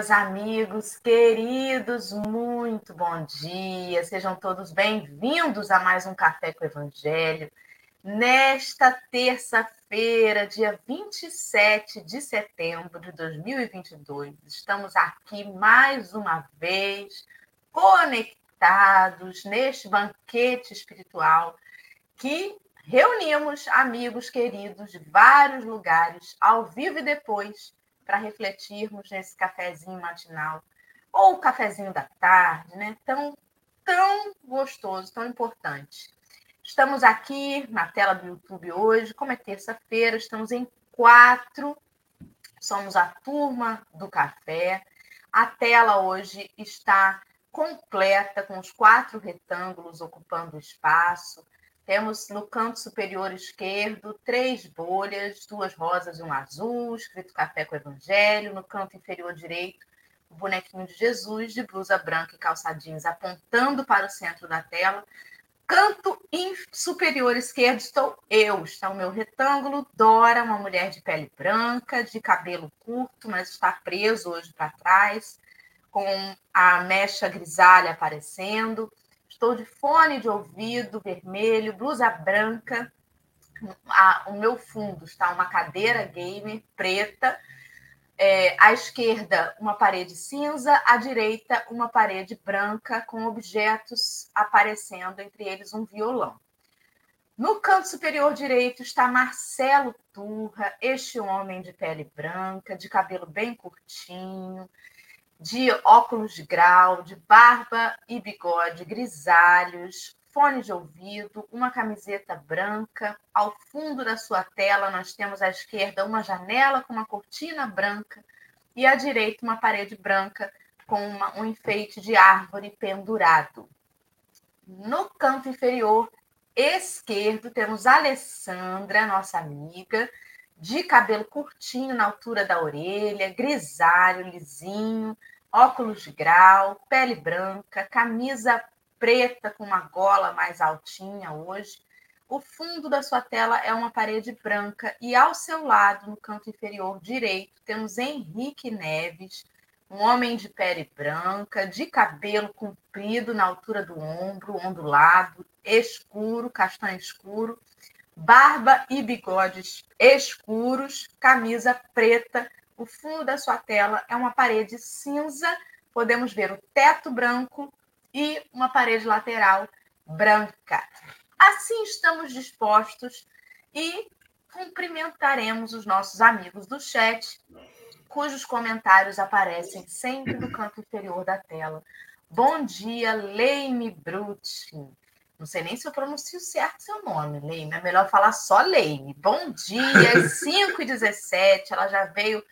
meus amigos queridos, muito bom dia. Sejam todos bem-vindos a mais um Café com o Evangelho. Nesta terça-feira, dia 27 de setembro de 2022, estamos aqui mais uma vez conectados neste banquete espiritual que reunimos amigos queridos de vários lugares, ao vivo e depois para refletirmos nesse cafezinho matinal ou o cafezinho da tarde, né? Tão, tão gostoso, tão importante. Estamos aqui na tela do YouTube hoje, como é terça-feira, estamos em quatro, somos a turma do café. A tela hoje está completa, com os quatro retângulos ocupando o espaço. Temos no canto superior esquerdo três bolhas, duas rosas e um azul, escrito Café com Evangelho. No canto inferior direito, o bonequinho de Jesus, de blusa branca e calça jeans, apontando para o centro da tela. Canto superior esquerdo estou eu, está o meu retângulo. Dora, uma mulher de pele branca, de cabelo curto, mas está preso hoje para trás, com a mecha grisalha aparecendo. Estou de fone de ouvido vermelho, blusa branca. o meu fundo está uma cadeira gamer preta. É, à esquerda, uma parede cinza, à direita, uma parede branca com objetos aparecendo, entre eles um violão. No canto superior direito está Marcelo Turra, este homem de pele branca, de cabelo bem curtinho, de óculos de grau, de barba e bigode grisalhos, fone de ouvido, uma camiseta branca. Ao fundo da sua tela, nós temos à esquerda uma janela com uma cortina branca e à direita uma parede branca com uma, um enfeite de árvore pendurado. No canto inferior esquerdo, temos Alessandra, nossa amiga, de cabelo curtinho na altura da orelha, grisalho, lisinho, óculos de grau, pele branca, camisa preta com uma gola mais altinha hoje. O fundo da sua tela é uma parede branca e ao seu lado, no canto inferior direito, temos Henrique Neves, um homem de pele branca, de cabelo comprido na altura do ombro, ondulado, escuro, castanho escuro, barba e bigodes escuros, camisa preta. O fundo da sua tela é uma parede cinza. Podemos ver o teto branco e uma parede lateral branca. Assim estamos dispostos e cumprimentaremos os nossos amigos do chat, cujos comentários aparecem sempre no canto inferior da tela. Bom dia, Leime Brutin. Não sei nem se eu pronuncio certo seu nome, Leime. É melhor falar só Leime. Bom dia, às 5h17. Ela já veio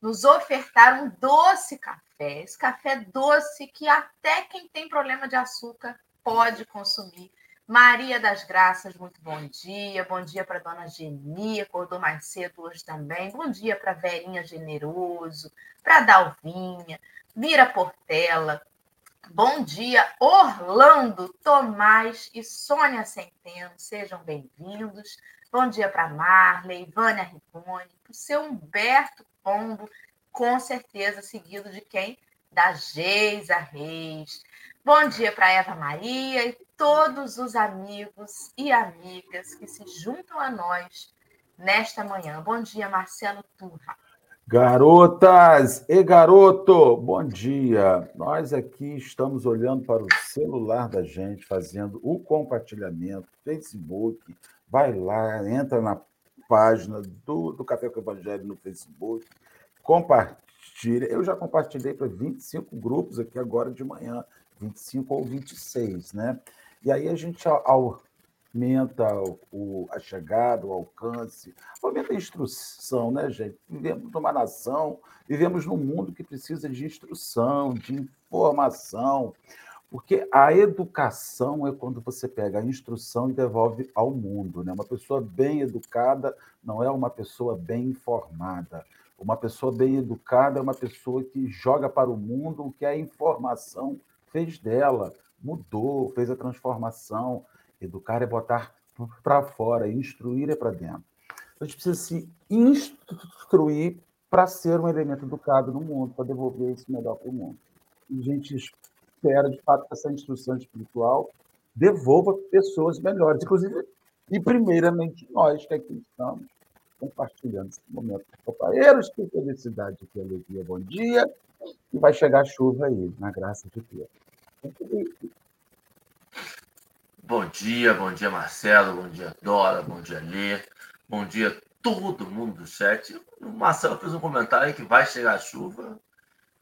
nos ofertar um doce café. Esse café doce que até quem tem problema de açúcar pode consumir. Maria das Graças, muito bom dia. Bom dia para dona Geni, acordou mais cedo hoje também. Bom dia para Verinha Generoso, para Dalvinha, Mira Portela, Bom dia, Orlando, Tomás e Sônia Centeno, sejam bem-vindos. Bom dia para Marley, Vânia Ripone, para o seu Humberto Pombo, com certeza seguido de quem? Da Geisa Reis. Bom dia para Eva Maria e todos os amigos e amigas que se juntam a nós nesta manhã. Bom dia, Marcelo Turra. Garotas e garoto, bom dia. Nós aqui estamos olhando para o celular da gente, fazendo o compartilhamento, Facebook. Vai lá, entra na página do, do Café com Evangelho no Facebook, compartilha. Eu já compartilhei para 25 grupos aqui agora de manhã, 25 ou 26, né? E aí a gente, aumenta o, a chegada, o alcance, aumenta a instrução, né, gente? Vivemos numa nação, vivemos num mundo que precisa de instrução, de informação, porque a educação é quando você pega a instrução e devolve ao mundo, né? Uma pessoa bem educada não é uma pessoa bem informada. Uma pessoa bem educada é uma pessoa que joga para o mundo o que a informação fez dela, mudou, fez a transformação. Educar é botar para fora, instruir é para dentro. A gente precisa se instruir para ser um elemento educado no mundo, para devolver isso melhor para o mundo. E gente espera, de fato, que essa instrução espiritual devolva pessoas melhores, inclusive, e primeiramente nós que aqui estamos compartilhando esse momento com companheiros. Que felicidade, que alegria, bom dia. E vai chegar chuva aí, na graça de Deus. Bom dia, bom dia, Marcelo, bom dia, Dora, bom dia, Lê, bom dia todo mundo do chat. O Marcelo fez um comentário que vai chegar chuva.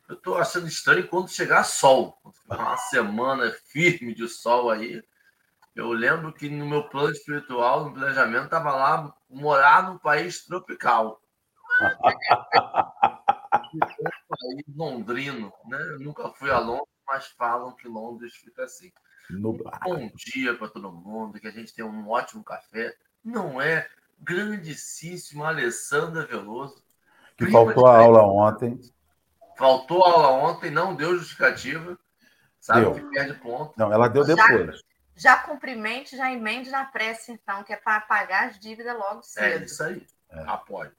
Eu estou achando estranho quando chegar sol. Uma semana firme de sol aí. Eu lembro que no meu plano espiritual, no planejamento, estava lá morar num país tropical. país londrino, né? Eu nunca fui a Londres, mas falam que Londres fica assim. Bom dia para todo mundo, que a gente tem um ótimo café. Não é grandíssima Alessandra Veloso. Que faltou a aula ontem. Faltou a aula ontem, não deu justificativa. Sabe deu. que perde ponto. Não, ela deu depois. Já, já cumprimente, já emende na prece, então, que é para pagar as dívidas logo é cedo. É isso aí. É. Apoio.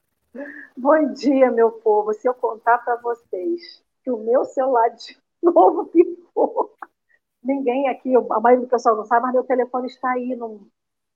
Bom dia, meu povo. Se eu contar para vocês que o meu celular de novo pifou, ninguém aqui, a maioria do pessoal não sabe, mas meu telefone está aí num,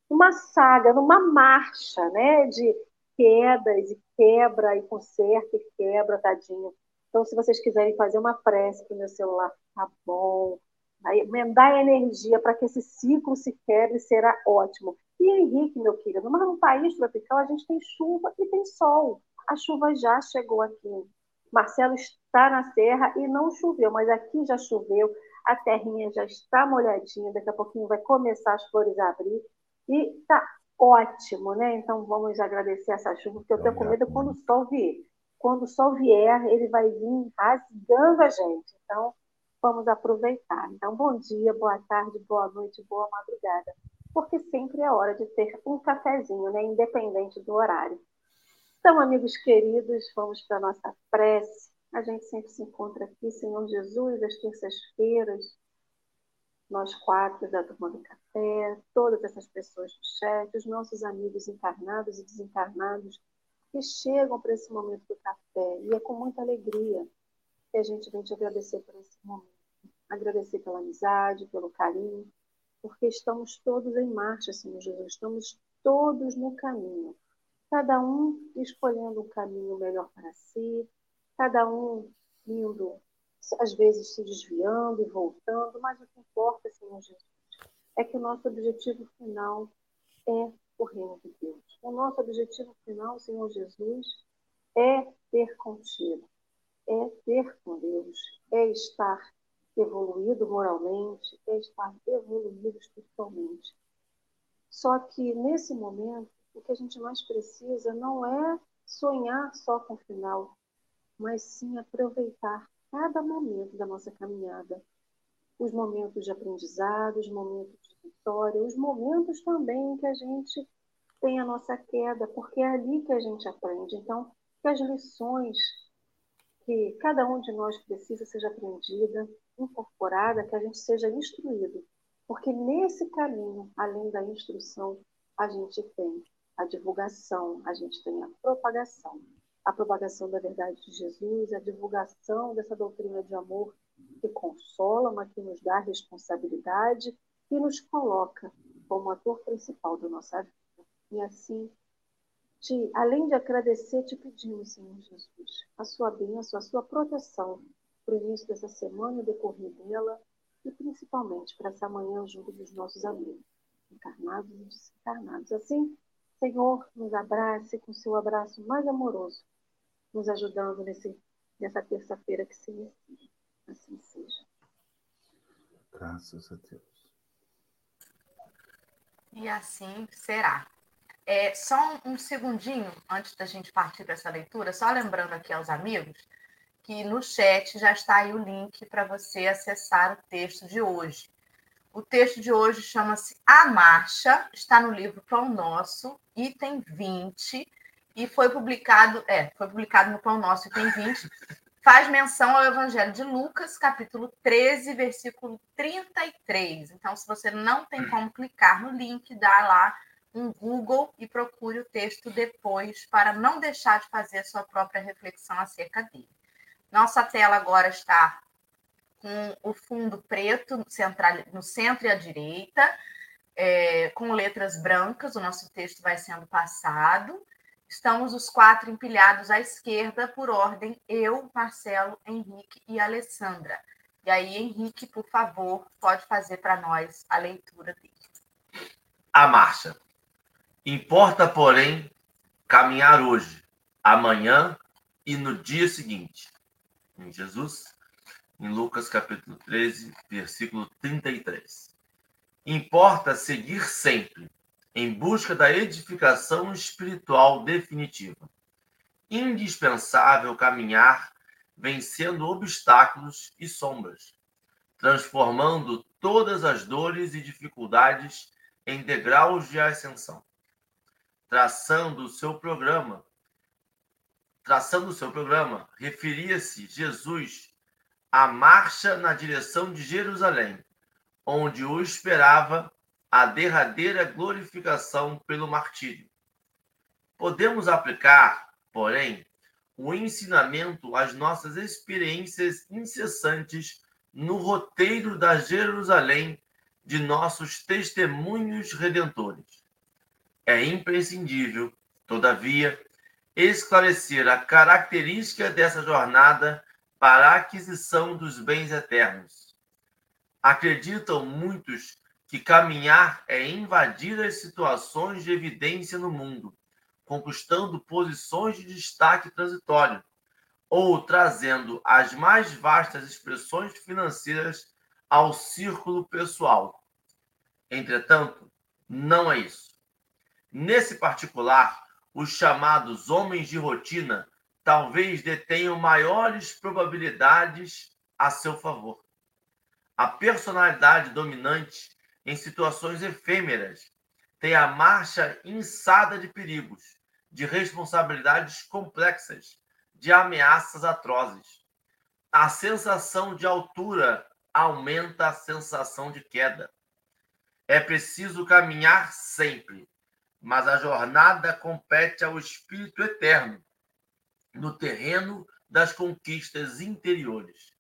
numa saga, numa marcha, né, de quedas e quebra e conserta e quebra, tadinho. Então, se vocês quiserem fazer uma prece para o meu celular, tá bom. Aí, dar energia para que esse ciclo se quebre será ótimo. E Henrique, meu querido, mas no país tropical a gente tem chuva e tem sol. A chuva já chegou aqui. Marcelo está na serra e não choveu, mas aqui já choveu a terrinha já está molhadinha, daqui a pouquinho vai começar as flores a abrir e está ótimo, né? Então vamos agradecer essa chuva, porque eu tenho com medo quando o sol vier. Quando o sol vier, ele vai vir rasgando a gente. Então vamos aproveitar. Então bom dia, boa tarde, boa noite, boa madrugada, porque sempre é hora de ter um cafezinho, né? Independente do horário. Então, amigos queridos, vamos para a nossa prece a gente sempre se encontra aqui, Senhor Jesus, às terças-feiras, nós quatro da Turma do Café, todas essas pessoas do chat, os nossos amigos encarnados e desencarnados que chegam para esse momento do café. E é com muita alegria que a gente vem te agradecer por esse momento. Agradecer pela amizade, pelo carinho, porque estamos todos em marcha, Senhor Jesus, estamos todos no caminho. Cada um escolhendo um caminho melhor para si, cada um indo, às vezes se desviando e voltando, mas o que importa, Senhor Jesus, é que o nosso objetivo final é o reino de Deus. O nosso objetivo final, Senhor Jesus, é ter contigo, é ter com Deus, é estar evoluído moralmente, é estar evoluído espiritualmente. Só que nesse momento, o que a gente mais precisa não é sonhar só com o final, mas sim aproveitar cada momento da nossa caminhada. Os momentos de aprendizado, os momentos de vitória, os momentos também que a gente tem a nossa queda, porque é ali que a gente aprende. Então, que as lições que cada um de nós precisa seja aprendida, incorporada, que a gente seja instruído. Porque nesse caminho, além da instrução, a gente tem a divulgação, a gente tem a propagação a propagação da verdade de Jesus, a divulgação dessa doutrina de amor que consola, mas que nos dá responsabilidade e nos coloca como ator principal da nossa vida. E assim, te, além de agradecer, te pedimos, Senhor Jesus, a sua bênção, a sua proteção para o início dessa semana o decorrer dela, e principalmente para essa manhã junto dos nossos amigos, encarnados e desencarnados. Assim, Senhor, nos abrace com seu abraço mais amoroso nos ajudando nesse, nessa terça-feira que se inicia. Assim seja. Graças a Deus. E assim será. É, só um, um segundinho antes da gente partir para essa leitura, só lembrando aqui aos amigos que no chat já está aí o link para você acessar o texto de hoje. O texto de hoje chama-se A Marcha, está no livro Pão Nosso, item 20, e foi publicado, é, foi publicado no Pão Nosso e tem 20, faz menção ao Evangelho de Lucas, capítulo 13, versículo 33. Então, se você não tem como clicar no link, dá lá um Google e procure o texto depois para não deixar de fazer sua própria reflexão acerca dele. Nossa tela agora está com o fundo preto central, no centro e à direita, é, com letras brancas, o nosso texto vai sendo passado. Estamos os quatro empilhados à esquerda, por ordem, eu, Marcelo, Henrique e Alessandra. E aí, Henrique, por favor, pode fazer para nós a leitura dele. A marcha. Importa, porém, caminhar hoje, amanhã e no dia seguinte. Em Jesus, em Lucas capítulo 13, versículo 33. Importa seguir sempre em busca da edificação espiritual definitiva. Indispensável caminhar vencendo obstáculos e sombras, transformando todas as dores e dificuldades em degraus de ascensão. Traçando o seu programa, traçando o seu programa, referia-se Jesus à marcha na direção de Jerusalém, onde o esperava a derradeira glorificação pelo martírio. Podemos aplicar, porém, o ensinamento às nossas experiências incessantes no roteiro da Jerusalém de nossos testemunhos redentores. É imprescindível, todavia, esclarecer a característica dessa jornada para a aquisição dos bens eternos. Acreditam muitos que caminhar é invadir as situações de evidência no mundo, conquistando posições de destaque transitório, ou trazendo as mais vastas expressões financeiras ao círculo pessoal. Entretanto, não é isso. Nesse particular, os chamados homens de rotina talvez detenham maiores probabilidades a seu favor. A personalidade dominante em situações efêmeras, tem a marcha insada de perigos, de responsabilidades complexas, de ameaças atrozes. A sensação de altura aumenta a sensação de queda. É preciso caminhar sempre, mas a jornada compete ao espírito eterno, no terreno das conquistas interiores.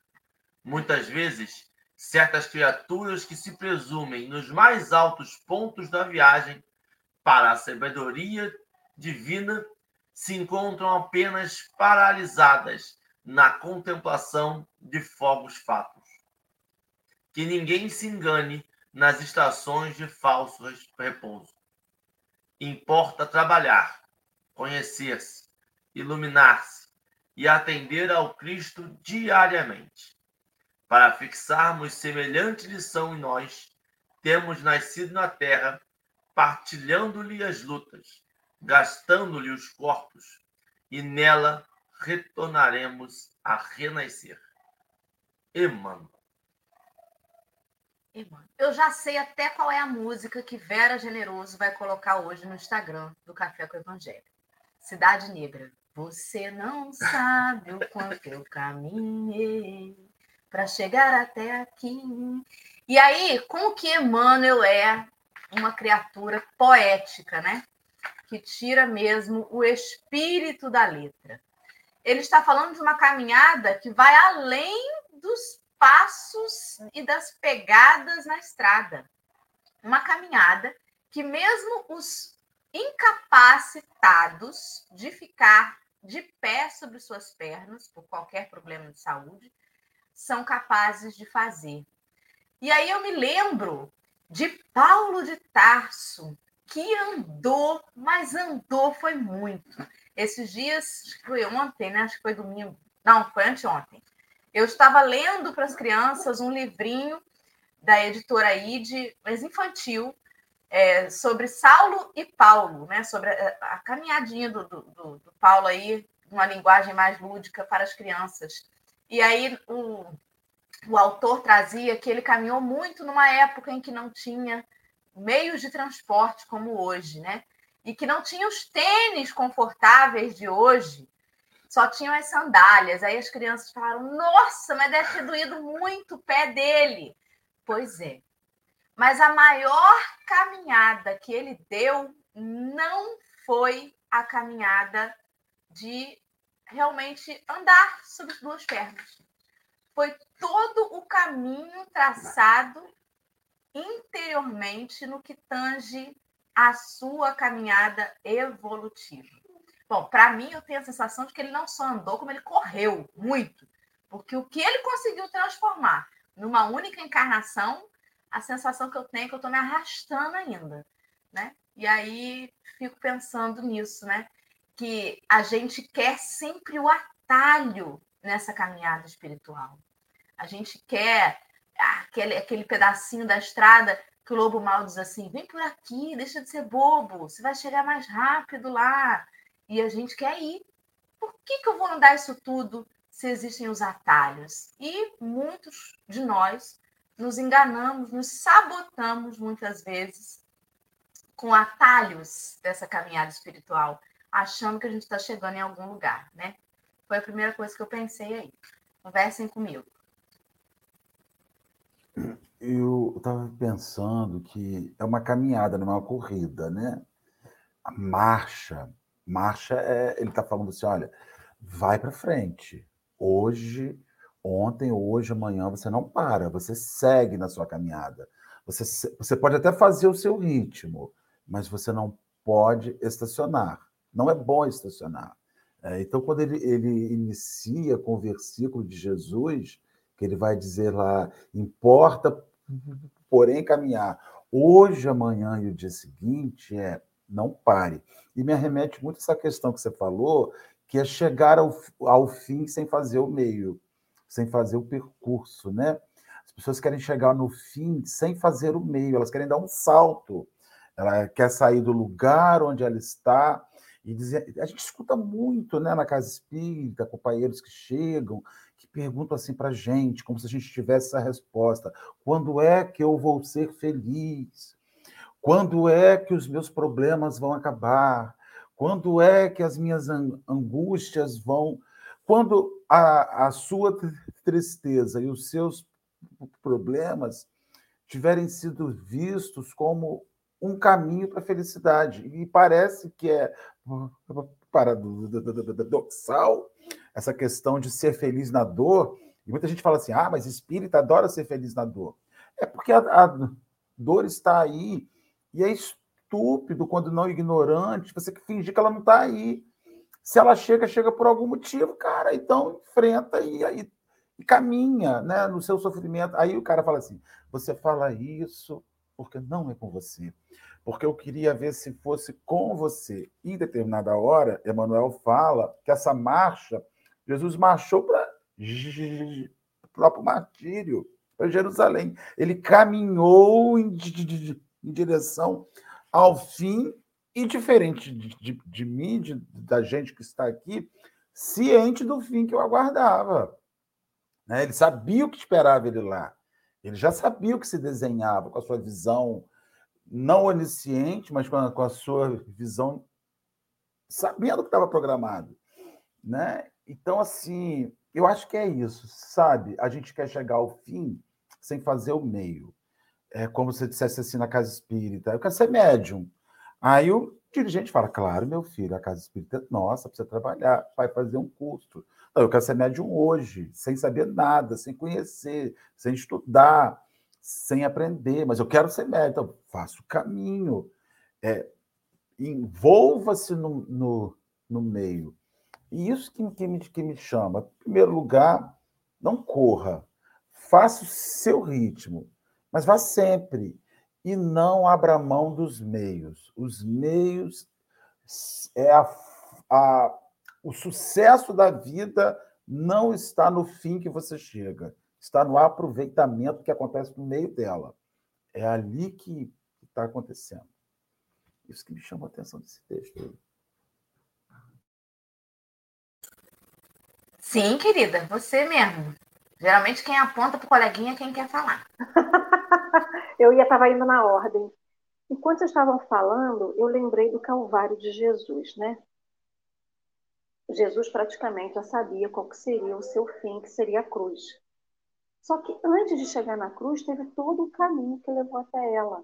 Muitas vezes, certas criaturas que se presumem nos mais altos pontos da viagem para a sabedoria divina se encontram apenas paralisadas na contemplação de fogos fatos. Que ninguém se engane nas estações de falso repouso. Importa trabalhar, conhecer-se, iluminar-se e atender ao Cristo diariamente para fixarmos semelhante lição em nós, temos nascido na terra, partilhando-lhe as lutas, gastando-lhe os corpos, e nela retornaremos a renascer. Emmanuel. Eu já sei até qual é a música que Vera Generoso vai colocar hoje no Instagram do Café com o Evangelho. Cidade Negra. Você não sabe o quanto eu caminhei para chegar até aqui. E aí, com que Emmanuel é uma criatura poética, né? Que tira mesmo o espírito da letra. Ele está falando de uma caminhada que vai além dos passos e das pegadas na estrada. Uma caminhada que, mesmo os incapacitados de ficar de pé sobre suas pernas por qualquer problema de saúde, são capazes de fazer. E aí eu me lembro de Paulo de Tarso, que andou, mas andou foi muito. Esses dias, foi ontem, né? Acho que foi domingo. Não, foi anteontem. Eu estava lendo para as crianças um livrinho da editora ID, mas infantil, é, sobre Saulo e Paulo, né? Sobre a, a caminhadinha do, do, do Paulo aí, uma linguagem mais lúdica para as crianças. E aí o, o autor trazia que ele caminhou muito numa época em que não tinha meios de transporte como hoje, né? E que não tinha os tênis confortáveis de hoje, só tinham as sandálias. Aí as crianças falaram: Nossa, mas deve ter doído muito o pé dele. Pois é. Mas a maior caminhada que ele deu não foi a caminhada de realmente andar sobre duas pernas. Foi todo o caminho traçado interiormente no que tange a sua caminhada evolutiva. Bom, para mim, eu tenho a sensação de que ele não só andou, como ele correu muito. Porque o que ele conseguiu transformar numa única encarnação, a sensação que eu tenho é que eu estou me arrastando ainda. Né? E aí fico pensando nisso, né? Que a gente quer sempre o atalho nessa caminhada espiritual. A gente quer aquele, aquele pedacinho da estrada que o lobo mal diz assim: vem por aqui, deixa de ser bobo, você vai chegar mais rápido lá. E a gente quer ir. Por que, que eu vou andar isso tudo se existem os atalhos? E muitos de nós nos enganamos, nos sabotamos muitas vezes com atalhos dessa caminhada espiritual, achando que a gente está chegando em algum lugar, né? Foi a primeira coisa que eu pensei aí. Conversem comigo. Eu estava pensando que é uma caminhada, não é uma corrida, né? A marcha, marcha é, ele está falando assim, olha, vai para frente. Hoje, ontem, hoje, amanhã, você não para, você segue na sua caminhada. Você, você pode até fazer o seu ritmo, mas você não pode estacionar. Não é bom estacionar. É, então, quando ele, ele inicia com o versículo de Jesus, que ele vai dizer lá, importa porém caminhar hoje, amanhã e o dia seguinte é não pare. E me arremete muito essa questão que você falou, que é chegar ao, ao fim sem fazer o meio, sem fazer o percurso, né? As pessoas querem chegar no fim sem fazer o meio, elas querem dar um salto. Ela quer sair do lugar onde ela está e dizer. A gente escuta muito né, na casa espírita, companheiros que chegam que perguntam assim para a gente, como se a gente tivesse essa resposta: quando é que eu vou ser feliz? Quando é que os meus problemas vão acabar? Quando é que as minhas angústias vão. Quando a, a sua tristeza e os seus problemas tiverem sido vistos como um caminho para a felicidade. E parece que é paradoxal essa questão de ser feliz na dor. E muita gente fala assim: ah, mas espírita adora ser feliz na dor. É porque a, a dor está aí e é estúpido, quando não ignorante, você fingir que ela não está aí. Se ela chega, chega por algum motivo, cara, então enfrenta e, e, e caminha né, no seu sofrimento. Aí o cara fala assim: você fala isso porque não é com você porque eu queria ver se fosse com você. Em determinada hora, Emmanuel fala que essa marcha Jesus marchou para o próprio martírio, para Jerusalém. Ele caminhou em, em, direção ao fim, e diferente de, de, de mim, de, da gente que está aqui, ciente do fim que eu aguardava. Né? Ele sabia o que esperava ele lá. Ele já sabia o que se desenhava com a sua visão não onisciente, mas com a, com a sua visão, sabendo o que estava programado. Né? Então, assim, eu acho que é isso, sabe? A gente quer chegar ao fim sem fazer o meio. É como se dissesse assim na casa espírita, eu quero ser médium. Aí o dirigente fala, claro, meu filho, a casa espírita é nossa, precisa trabalhar, vai fazer um curso. Não, eu quero ser médium hoje, sem saber nada, sem conhecer, sem estudar, sem aprender, mas eu quero ser médium, então faça o caminho. É, Envolva-se no, no, no meio. E isso que, que, me, que me chama. Em primeiro lugar, não corra. Faça o seu ritmo, mas vá sempre. E não abra mão dos meios. Os meios é a, a, o sucesso da vida não está no fim que você chega, está no aproveitamento que acontece no meio dela. É ali que está acontecendo. Isso que me chamou a atenção desse texto. Sim, querida, você mesmo. Geralmente quem aponta para o coleguinha é quem quer falar. eu ia estava indo na ordem. Enquanto vocês estavam falando, eu lembrei do Calvário de Jesus, né? Jesus praticamente já sabia qual que seria o seu fim, que seria a cruz. Só que antes de chegar na cruz, teve todo o caminho que levou até ela.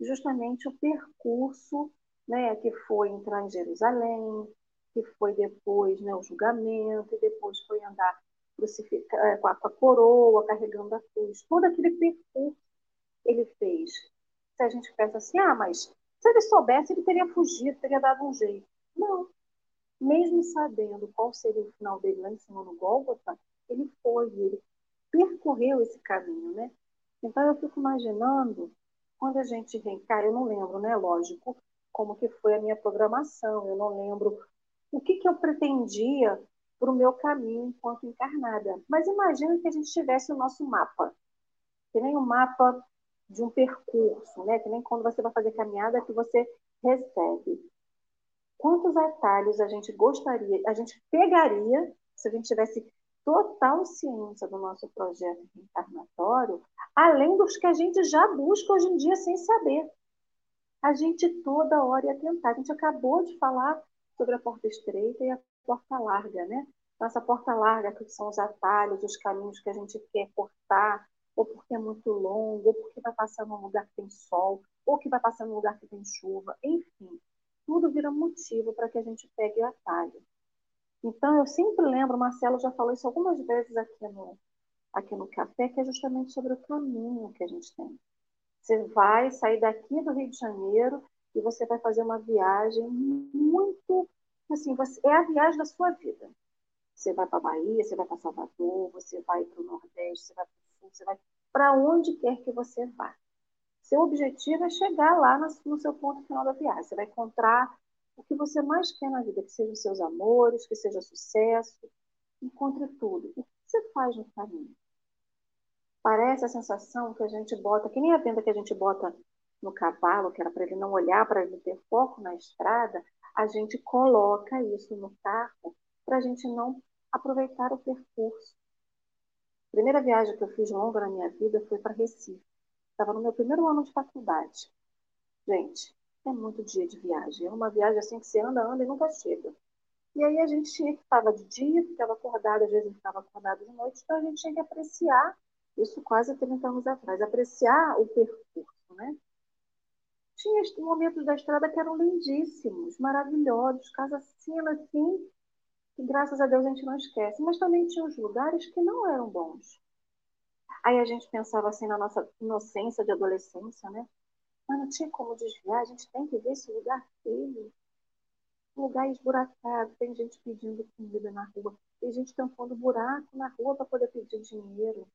Justamente o percurso né, que foi entrar em Jerusalém, que foi depois né, o julgamento, e depois foi andar é, com a coroa, carregando a cruz. Todo aquele percurso ele fez. Se a gente pensa assim, ah, mas se ele soubesse, ele teria fugido, teria dado um jeito. Não. Mesmo sabendo qual seria o final dele lá em cima no Gólgota, ele foi, ele percorreu esse caminho, né? Então eu fico imaginando, quando a gente reencarna, eu não lembro, né, lógico, como que foi a minha programação, eu não lembro o que, que eu pretendia para o meu caminho enquanto encarnada. Mas imagina que a gente tivesse o nosso mapa, que nem o mapa de um percurso, né? que nem quando você vai fazer caminhada que você recebe. Quantos atalhos a gente gostaria, a gente pegaria se a gente tivesse total ciência do nosso projeto reencarnatório, além dos que a gente já busca hoje em dia sem saber. A gente toda hora ia tentar. A gente acabou de falar sobre a porta estreita e a porta larga, né? Então, essa porta larga, que são os atalhos, os caminhos que a gente quer cortar, ou porque é muito longo, ou porque vai passar num lugar que tem sol, ou que vai passar num lugar que tem chuva, enfim, tudo vira motivo para que a gente pegue o atalho. Então, eu sempre lembro, Marcelo já falou isso algumas vezes aqui no, aqui no café, que é justamente sobre o caminho que a gente tem. Você vai sair daqui do Rio de Janeiro e você vai fazer uma viagem muito, assim, você, é a viagem da sua vida. Você vai para Bahia, você vai para Salvador, você vai para o Nordeste, você vai para você vai para onde quer que você vá. Seu objetivo é chegar lá no, seu ponto final da viagem. Você vai encontrar o que você mais quer na vida, que sejam seus amores, que seja sucesso. Encontre tudo. O que você faz no caminho? Parece a sensação que a gente bota, que nem a venda que a gente bota no cavalo, que era para ele não olhar, para ele ter foco na estrada, a gente coloca isso no carro para a gente não aproveitar o percurso. Primeira viagem que eu fiz longa na minha vida foi para Recife. Estava no meu primeiro ano de faculdade. Gente, é muito dia de viagem. É uma viagem assim que você anda, anda e nunca chega. E aí a gente tinha que estava de dia, ficava acordado, às vezes ficava acordado de noite, então a gente tinha que apreciar, isso quase 30 anos atrás, apreciar o percurso, né? Tinha momentos da estrada que eram lindíssimos, maravilhosos, casa cena assim, que graças a Deus a gente não esquece. Mas também tinha os lugares que não eram bons. Aí a gente pensava assim na nossa inocência de adolescência, né? Mas não tinha como desviar, a gente tem que ver esse lugar feio. Lugar esburacado, tem gente pedindo comida na rua, tem gente tampando buraco na rua para poder pedir dinheiro.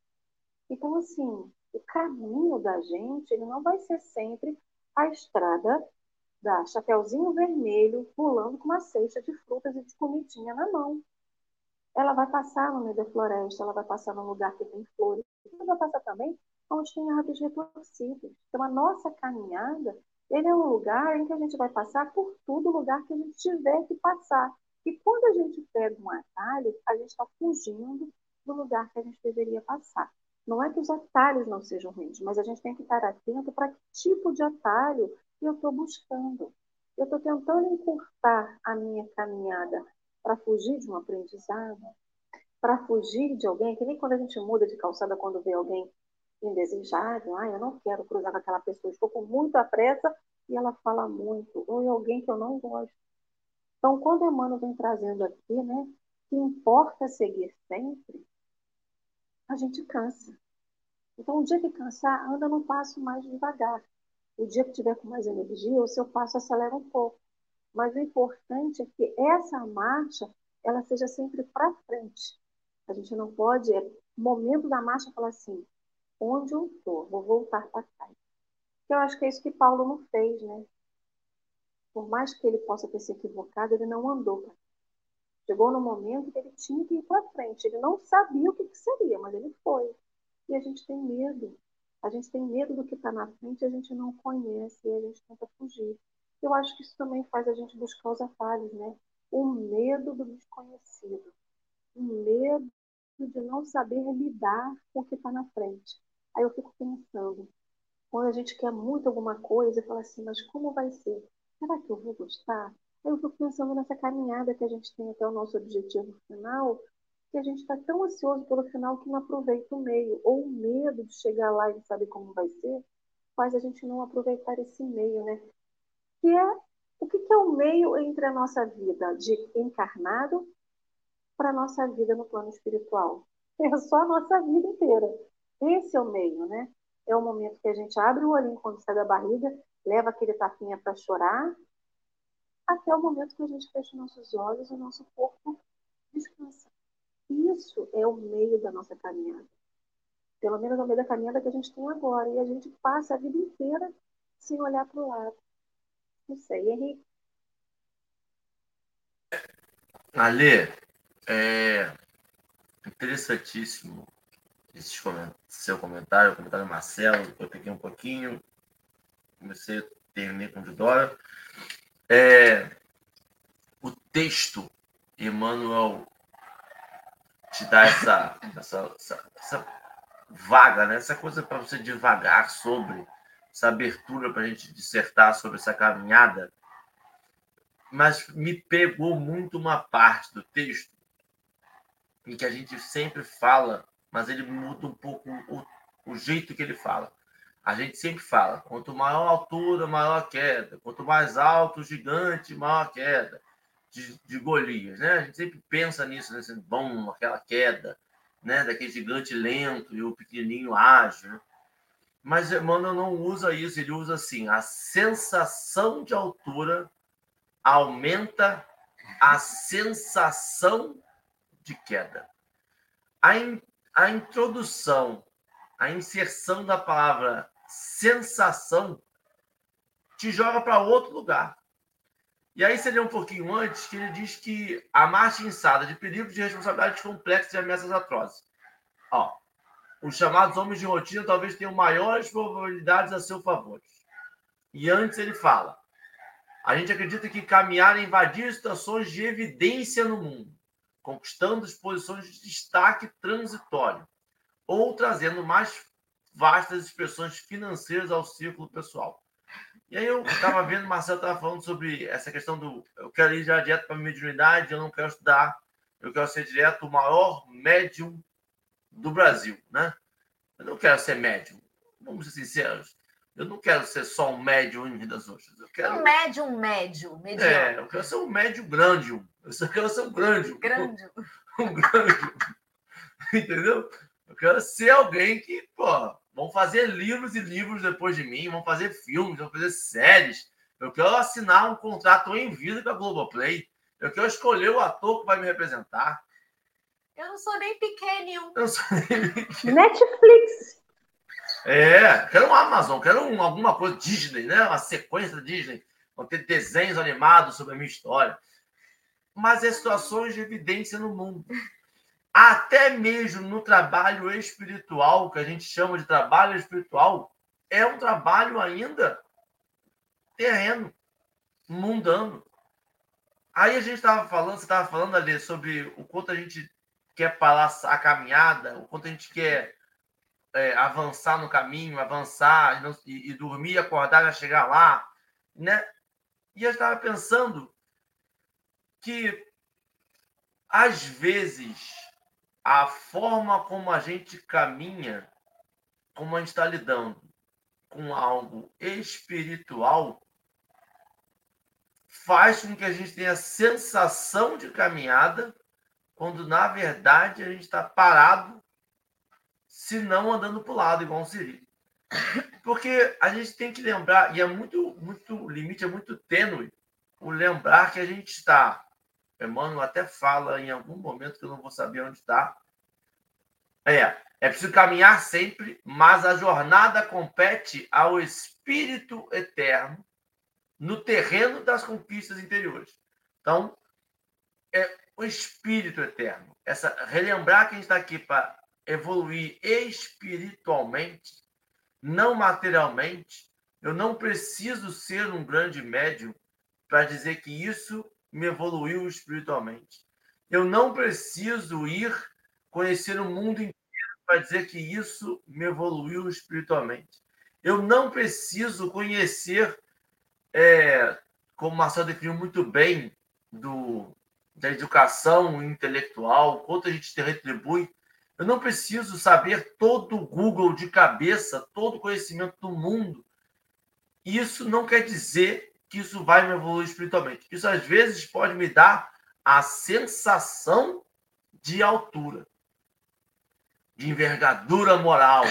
Então, assim, o caminho da gente ele não vai ser sempre a estrada da Chapeuzinho Vermelho pulando com uma cesta de frutas e de comidinha na mão. Ela vai passar no meio da floresta, ela vai passar num lugar que tem flores, ela vai passar também onde tem árvores retorcidas. Então, a nossa caminhada, ele é um lugar em que a gente vai passar por todo lugar que a gente tiver que passar. E quando a gente pega um atalho, a gente está fugindo do lugar que a gente deveria passar. Não é que os atalhos não sejam ruins, mas a gente tem que estar atento para que tipo de atalho eu estou buscando. Eu estou tentando encurtar a minha caminhada para fugir de um aprendizado, para fugir de alguém, que nem quando a gente muda de calçada quando vê alguém indesejável, ah, eu não quero cruzar com aquela pessoa, estou com muita pressa e ela fala muito, ou é alguém que eu não gosto. Então, quando Emmanuel vem trazendo aqui, né, que importa seguir sempre, a gente cansa. Então, o dia que cansar, anda no passo mais devagar. O dia que tiver com mais energia, o seu passo acelera um pouco. Mas o importante é que essa marcha ela seja sempre para frente. A gente não pode, é momento da marcha, falar assim: onde eu estou? Vou voltar para trás. Eu acho que é isso que Paulo não fez, né? Por mais que ele possa ter se equivocado, ele não andou para Chegou no momento que ele tinha que ir para frente. Ele não sabia o que, que seria, mas ele foi. E a gente tem medo. A gente tem medo do que está na frente, a gente não conhece e a gente tenta fugir. Eu acho que isso também faz a gente buscar os atalhos, né? O medo do desconhecido. O medo de não saber lidar com o que está na frente. Aí eu fico pensando, quando a gente quer muito alguma coisa, fala assim, mas como vai ser? Será que eu vou gostar? eu fico pensando nessa caminhada que a gente tem até o nosso objetivo final, que a gente está tão ansioso pelo final que não aproveita o meio, ou o medo de chegar lá e não saber como vai ser, faz a gente não aproveitar esse meio, né? Que é O que, que é o meio entre a nossa vida de encarnado para a nossa vida no plano espiritual? É só a nossa vida inteira. Esse é o meio, né? É o momento que a gente abre o olhinho quando sai da barriga, leva aquele tapinha para chorar, até o momento que a gente fecha nossos olhos e o nosso corpo descansa. Isso é o meio da nossa caminhada. Pelo menos é o meio da caminhada que a gente tem agora. E a gente passa a vida inteira sem olhar para o lado. Não sei, Henrique. Ale, é interessantíssimo esse seu comentário, o comentário do Marcelo. Eu peguei um pouquinho, comecei, terminei com o de Dora. É, o texto, Emmanuel te dá essa, essa, essa, essa vaga, né? essa coisa para você devagar sobre, essa abertura para a gente dissertar sobre essa caminhada. Mas me pegou muito uma parte do texto em que a gente sempre fala, mas ele muda um pouco o, o jeito que ele fala. A gente sempre fala: quanto maior a altura, maior a queda. Quanto mais alto gigante, maior a queda de, de Golias. Né? A gente sempre pensa nisso, nesse né? bom, aquela queda né? daquele gigante lento e o pequenininho ágil. Né? Mas Emmanuel não usa isso, ele usa assim: a sensação de altura aumenta a sensação de queda. A, in, a introdução, a inserção da palavra sensação te joga para outro lugar. E aí seria um pouquinho antes que ele diz que a marcha insada de perigos de responsabilidades complexas e ameaças atrozes. Ó, os chamados homens de rotina talvez tenham maiores probabilidades a seu favor. E antes ele fala: a gente acredita que caminhar é invadir situações de evidência no mundo, conquistando posições de destaque transitório, ou trazendo mais vastas expressões financeiras ao círculo pessoal. E aí eu estava vendo, o Marcelo estava falando sobre essa questão do eu quero ir já direto para a mediunidade, eu não quero estudar, eu quero ser direto o maior médium do Brasil, né? Eu não quero ser médium, vamos ser sinceros. Eu não quero ser só um médium em Vidas Ostras. Eu quero... Um médium médio, mediano. É, eu quero ser um médium grande. Eu só quero ser um grande. Grande. Um, um grande. Entendeu? Eu quero ser alguém que, pô, vão fazer livros e livros depois de mim, vão fazer filmes, vão fazer séries. Eu quero assinar um contrato em vida com a Globoplay. Eu quero escolher o ator que vai me representar. Eu não sou nem pequeno. Eu sou nem pequeno. Netflix. É, quero um Amazon, quero um, alguma coisa Disney, né? Uma sequência Disney. Vão ter desenhos animados sobre a minha história. Mas é situações de evidência no mundo até mesmo no trabalho espiritual, que a gente chama de trabalho espiritual, é um trabalho ainda terreno, mundano. Aí a gente estava falando, você estava falando ali sobre o quanto a gente quer parar a caminhada, o quanto a gente quer é, avançar no caminho, avançar e, não, e, e dormir, acordar e chegar lá, né? E eu estava pensando que às vezes a forma como a gente caminha, como a gente está lidando com algo espiritual, faz com que a gente tenha sensação de caminhada, quando na verdade a gente está parado, se não andando para o lado, igual um Siri. Porque a gente tem que lembrar, e é muito, muito, limite é muito tênue, o lembrar que a gente está Emmanuel até fala em algum momento que eu não vou saber onde está. É, é preciso caminhar sempre, mas a jornada compete ao Espírito Eterno no terreno das conquistas interiores. Então, é o Espírito Eterno. Essa relembrar que a gente está aqui para evoluir espiritualmente, não materialmente. Eu não preciso ser um grande médium para dizer que isso me evoluiu espiritualmente. Eu não preciso ir conhecer o mundo inteiro para dizer que isso me evoluiu espiritualmente. Eu não preciso conhecer, é, como Marcelo definiu muito bem, do, da educação intelectual, quanto a gente retribui. Eu não preciso saber todo o Google de cabeça, todo o conhecimento do mundo. Isso não quer dizer que isso vai me evoluir espiritualmente. Isso às vezes pode me dar a sensação de altura, de envergadura moral,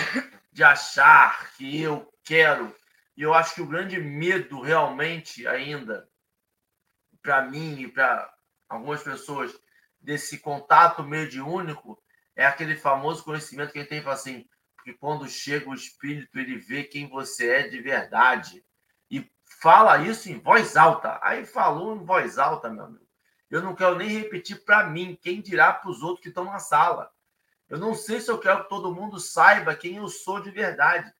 de achar que eu quero. E eu acho que o grande medo realmente ainda para mim e para algumas pessoas desse contato mediúnico é aquele famoso conhecimento que a gente tem assim, porque quando chega o espírito ele vê quem você é de verdade fala isso em voz alta. Aí falou em voz alta, meu amigo. Eu não quero nem repetir para mim, quem dirá para os outros que estão na sala. Eu não sei se eu quero que todo mundo saiba quem eu sou de verdade.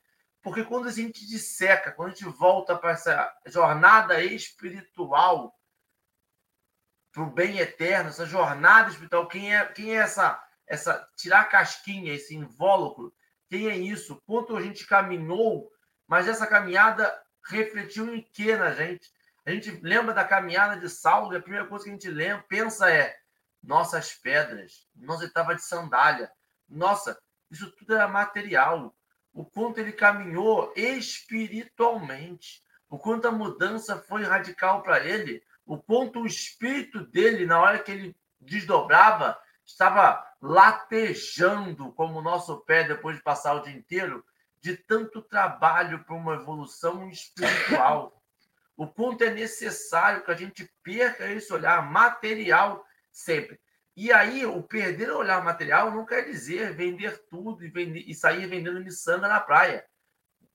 Porque quando a gente disseca, quando a gente volta para essa jornada espiritual, para o bem eterno, essa jornada espiritual, quem é, quem é essa, essa tirar a casquinha, esse invólucro, quem é isso? Quanto a gente caminhou, mas essa caminhada refletiu em que na gente? A gente lembra da caminhada de Saulo e a primeira coisa que a gente lembra, pensa é nossas pedras, nossa estava de sandália, nossa, isso tudo era material. O quanto ele caminhou espiritualmente, o quanto a mudança foi radical para ele, o quanto o espírito dele, na hora que ele desdobrava, estava latejando como o nosso pé depois de passar o dia inteiro, de tanto trabalho para uma evolução espiritual. O quanto é necessário que a gente perca esse olhar material sempre. E aí, o perder o olhar material não quer dizer vender tudo e, vender, e sair vendendo miçanga na praia.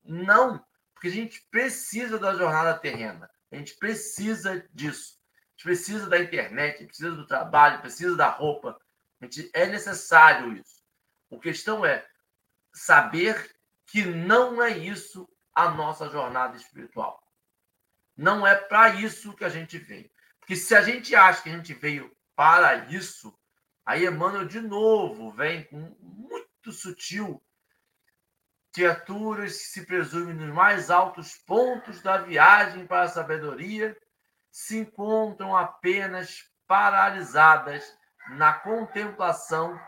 Não, porque a gente precisa da jornada terrena. A gente precisa disso. A gente precisa da internet, precisa do trabalho, precisa da roupa. A gente, é necessário isso. A questão é saber que não é isso a nossa jornada espiritual. Não é para isso que a gente veio. Porque se a gente acha que a gente veio para isso, aí Emmanuel de novo vem com muito sutil. Criaturas que se presumem nos mais altos pontos da viagem para a sabedoria se encontram apenas paralisadas na contemplação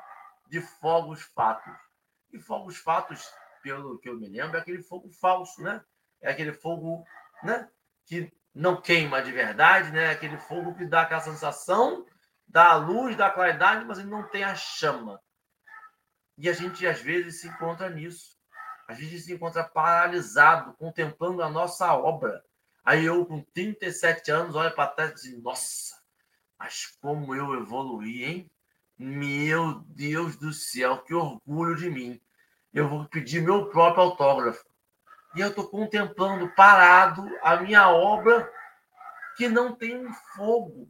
de fogos fatos. E fogos fatos, pelo que eu me lembro, é aquele fogo falso, né? É aquele fogo né? que não queima de verdade, né? Aquele fogo que dá aquela sensação da luz, da claridade, mas ele não tem a chama. E a gente, às vezes, se encontra nisso. A gente se encontra paralisado, contemplando a nossa obra. Aí eu, com 37 anos, olho para trás e digo, nossa, mas como eu evoluí, hein? Meu Deus do céu, que orgulho de mim. Eu vou pedir meu próprio autógrafo. E eu estou contemplando parado a minha obra que não tem um fogo,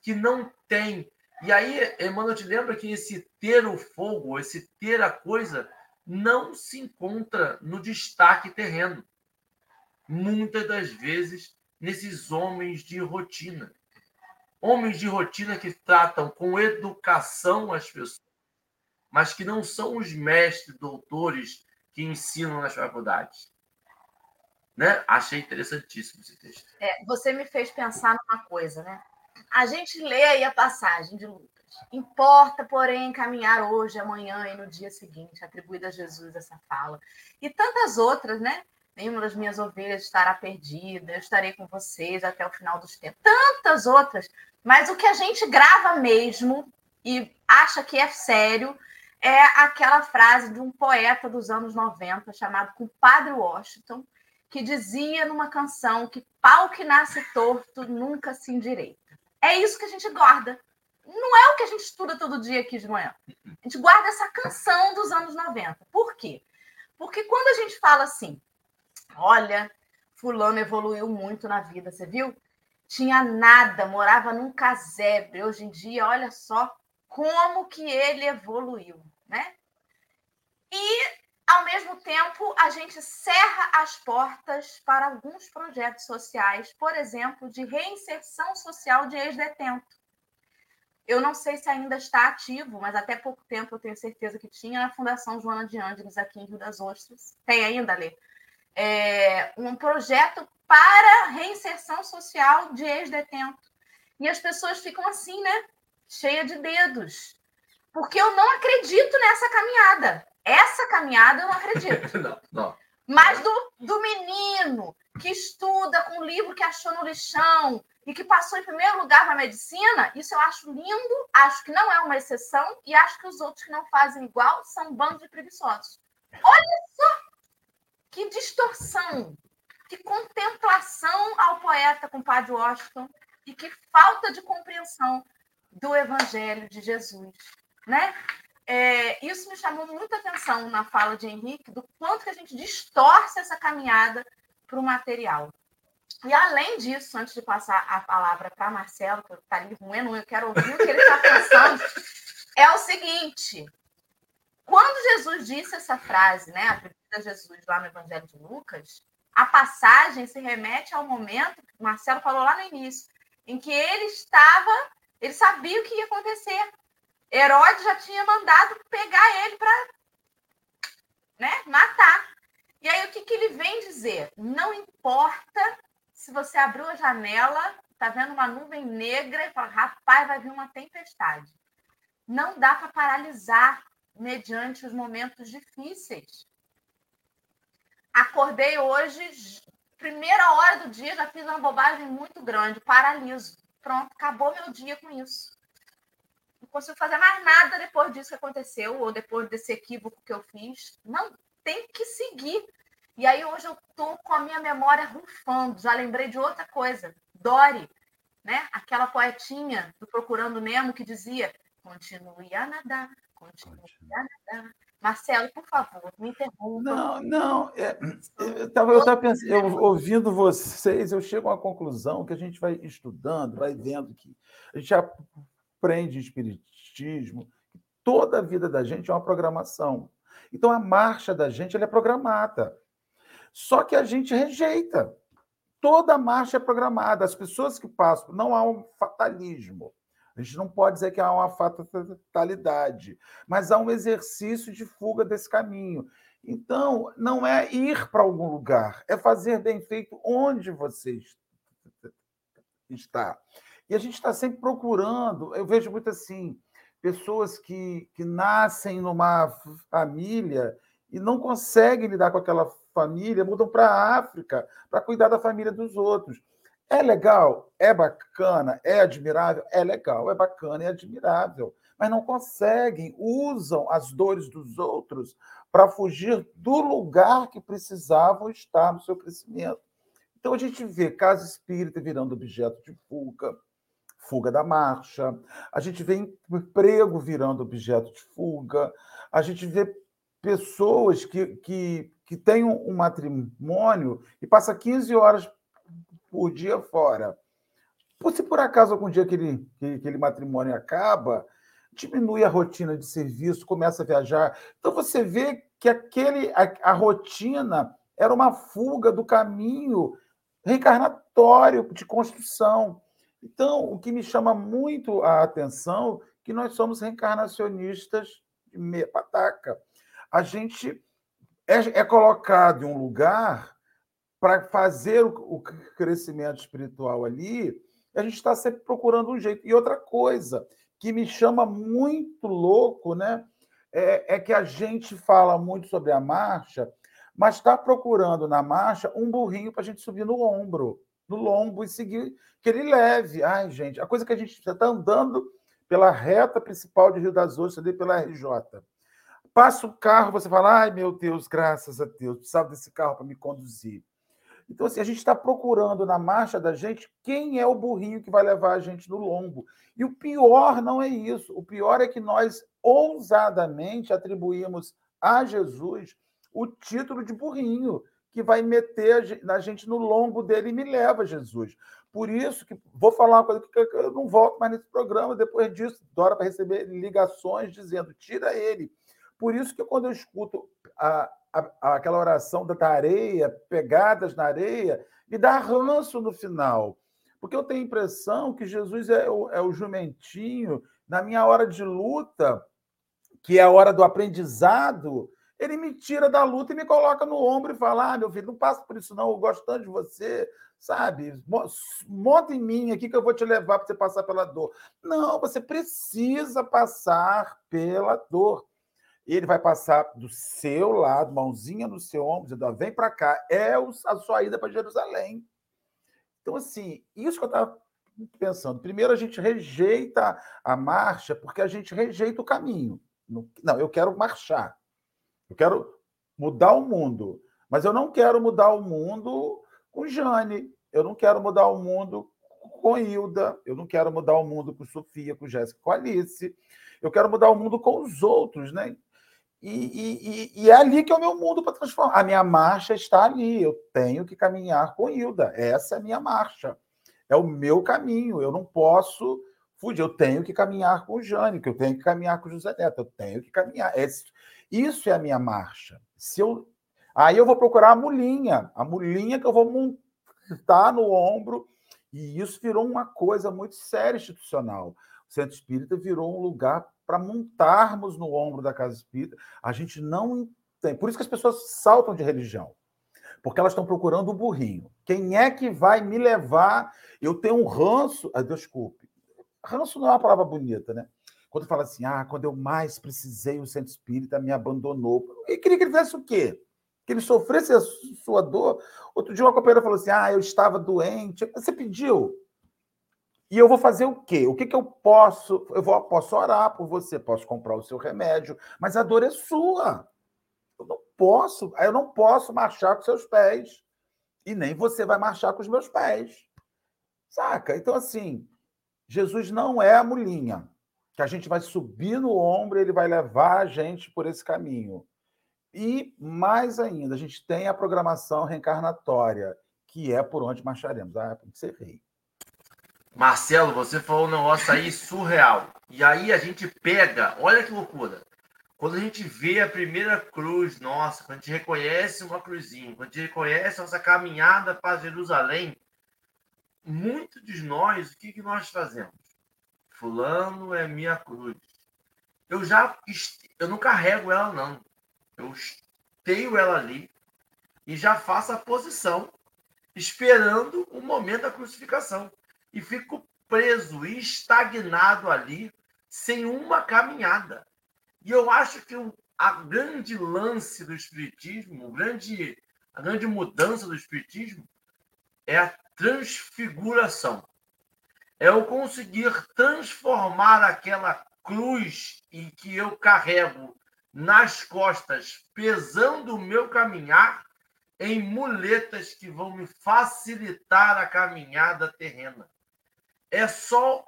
que não tem. E aí, Emmanuel te lembra que esse ter o fogo, esse ter a coisa, não se encontra no destaque terreno. Muitas das vezes nesses homens de rotina. Homens de rotina que tratam com educação as pessoas, mas que não são os mestres, doutores que ensinam nas faculdades. Né? Achei interessantíssimo esse texto. É, você me fez pensar numa coisa, né? A gente lê aí a passagem de Lucas. Importa, porém, caminhar hoje, amanhã e no dia seguinte, atribuída a Jesus essa fala. E tantas outras, né? Nenhuma das minhas ovelhas estará perdida, eu estarei com vocês até o final dos tempos. Tantas outras. Mas o que a gente grava mesmo e acha que é sério é aquela frase de um poeta dos anos 90 chamado Compadre Washington, que dizia numa canção que pau que nasce torto nunca se endireita. É isso que a gente guarda. Não é o que a gente estuda todo dia aqui de manhã. A gente guarda essa canção dos anos 90. Por quê? Porque quando a gente fala assim, olha, fulano evoluiu muito na vida, você viu? Tinha nada, morava num casebre. Hoje em dia, olha só como que ele evoluiu, né? E ao mesmo tempo, a gente cerra as portas para alguns projetos sociais, por exemplo, de reinserção social de ex-detento. Eu não sei se ainda está ativo, mas até pouco tempo eu tenho certeza que tinha na Fundação Joana de Ângeles, aqui em Rio das Ostras. Tem ainda, Lê? É, um projeto para reinserção social de ex-detento. E as pessoas ficam assim, né? Cheia de dedos. Porque eu não acredito nessa caminhada. Essa caminhada eu não acredito. não, não. Mas do, do menino que estuda com um livro que achou no lixão e que passou em primeiro lugar para a medicina, isso eu acho lindo, acho que não é uma exceção e acho que os outros que não fazem igual são um bando de preguiçosos. Olha só que distorção, que contemplação ao poeta com Padre Washington e que falta de compreensão do Evangelho de Jesus, né? É, isso me chamou muita atenção na fala de Henrique, do quanto que a gente distorce essa caminhada para o material. E além disso, antes de passar a palavra para Marcelo, que está ali ruendo, eu quero ouvir o que ele está pensando, é o seguinte: quando Jesus disse essa frase, né, a de Jesus lá no Evangelho de Lucas, a passagem se remete ao momento que o Marcelo falou lá no início, em que ele estava, ele sabia o que ia acontecer. Herodes já tinha mandado pegar ele para né, matar. E aí o que, que ele vem dizer? Não importa se você abriu a janela, tá vendo uma nuvem negra e fala, rapaz, vai vir uma tempestade. Não dá para paralisar mediante os momentos difíceis. Acordei hoje, primeira hora do dia, já fiz uma bobagem muito grande, paraliso. Pronto, acabou meu dia com isso. Não consigo fazer mais nada depois disso que aconteceu, ou depois desse equívoco que eu fiz. Não, tem que seguir. E aí hoje eu tô com a minha memória rufando, já lembrei de outra coisa. Dory, né? Aquela poetinha do Procurando Nemo que dizia: continue a nadar, continue a nadar. Marcelo, por favor, me interrompa. Não, não. É, eu estava pensando, eu, ouvindo vocês, eu chego a uma conclusão que a gente vai estudando, vai vendo que a gente aprende espiritismo, toda a vida da gente é uma programação. Então a marcha da gente é programada. Só que a gente rejeita. Toda marcha é programada. As pessoas que passam, não há um fatalismo. A gente não pode dizer que há uma fatalidade, mas há um exercício de fuga desse caminho. Então, não é ir para algum lugar, é fazer bem feito onde você está. E a gente está sempre procurando, eu vejo muito assim, pessoas que, que nascem numa família e não conseguem lidar com aquela família, mudam para a África para cuidar da família dos outros. É legal, é bacana, é admirável, é legal, é bacana, é admirável, mas não conseguem, usam as dores dos outros para fugir do lugar que precisavam estar no seu crescimento. Então a gente vê casa espírita virando objeto de fuga, fuga da marcha, a gente vê emprego virando objeto de fuga, a gente vê pessoas que, que, que têm um matrimônio e passa 15 horas por dia fora. Se por acaso algum dia aquele, aquele matrimônio acaba, diminui a rotina de serviço, começa a viajar. Então você vê que aquele, a, a rotina era uma fuga do caminho reencarnatório de construção. Então, o que me chama muito a atenção é que nós somos reencarnacionistas de meia pataca. A gente é, é colocado em um lugar para fazer o, crescimento espiritual ali, a gente está sempre procurando um jeito. E outra coisa que me chama muito louco, né? É, é que a gente fala muito sobre a marcha, mas está procurando na marcha um burrinho para a gente subir no ombro, no lombo e seguir que ele leve. Ai, gente, a coisa que a gente está andando pela reta principal de Rio das Ostras, ali pela RJ. Passa o carro, você fala, ai meu Deus, graças a Deus, precisava desse carro para me conduzir. Então, assim, a gente está procurando na marcha da gente quem é o burrinho que vai levar a gente no lombo. E o pior não é isso. O pior é que nós ousadamente atribuímos a Jesus o título de burrinho, que vai meter a gente no lombo dele e me leva, Jesus. Por isso que vou falar uma coisa que eu não volto mais nesse programa depois disso, Dora para receber ligações dizendo: tira ele. Por isso que quando eu escuto a, a, aquela oração da areia, pegadas na areia, me dá ranço no final. Porque eu tenho a impressão que Jesus é o, é o jumentinho, na minha hora de luta, que é a hora do aprendizado, ele me tira da luta e me coloca no ombro e fala: Ah, meu filho, não passa por isso, não, eu gosto tanto de você, sabe? Monta em mim aqui que eu vou te levar para você passar pela dor. Não, você precisa passar pela dor. Ele vai passar do seu lado, mãozinha no seu ombro, dizendo: vem para cá, é a sua ida para Jerusalém. Então, assim, isso que eu estava pensando. Primeiro, a gente rejeita a marcha porque a gente rejeita o caminho. Não, eu quero marchar. Eu quero mudar o mundo. Mas eu não quero mudar o mundo com Jane. Eu não quero mudar o mundo com Hilda. Eu não quero mudar o mundo com Sofia, com Jéssica, com Alice. Eu quero mudar o mundo com os outros, né? E, e, e, é ali que é o meu mundo para transformar. A minha marcha está ali. Eu tenho que caminhar com Hilda. Essa é a minha marcha. É o meu caminho. Eu não posso fugir. Eu tenho que caminhar com o Jânio, eu tenho que caminhar com o José Neto. Eu tenho que caminhar. isso é a minha marcha. Se eu, aí eu vou procurar a mulinha. A mulinha que eu vou montar no ombro. E isso virou uma coisa muito séria institucional. Centro Espírita virou um lugar para montarmos no ombro da casa espírita. A gente não tem. Por isso que as pessoas saltam de religião. Porque elas estão procurando o burrinho. Quem é que vai me levar? Eu tenho um ranço. Ah, desculpe. Ranço não é uma palavra bonita, né? Quando fala assim, ah, quando eu mais precisei, o centro espírita me abandonou. E queria que ele fizesse o quê? Que ele sofresse a sua dor. Outro dia uma companheira falou assim: ah, eu estava doente. Você pediu. E eu vou fazer o quê? O que, que eu posso? Eu vou, posso orar por você, posso comprar o seu remédio, mas a dor é sua. Eu não posso, eu não posso marchar com seus pés. E nem você vai marchar com os meus pés. Saca? Então, assim, Jesus não é a mulinha que a gente vai subir no ombro e ele vai levar a gente por esse caminho. E mais ainda, a gente tem a programação reencarnatória, que é por onde marcharemos. Ah, tem que ser rei. Marcelo, você falou um negócio aí surreal. E aí a gente pega, olha que loucura. Quando a gente vê a primeira cruz nossa, quando a gente reconhece uma cruzinha, quando a gente reconhece nossa caminhada para Jerusalém, muitos de nós, o que, que nós fazemos? Fulano é minha cruz. Eu já eu não carrego ela, não. Eu tenho ela ali e já faço a posição, esperando o momento da crucificação e fico preso, estagnado ali, sem uma caminhada. E eu acho que o, a grande lance do Espiritismo, grande, a grande mudança do Espiritismo é a transfiguração. É eu conseguir transformar aquela cruz em que eu carrego nas costas, pesando o meu caminhar, em muletas que vão me facilitar a caminhada terrena é só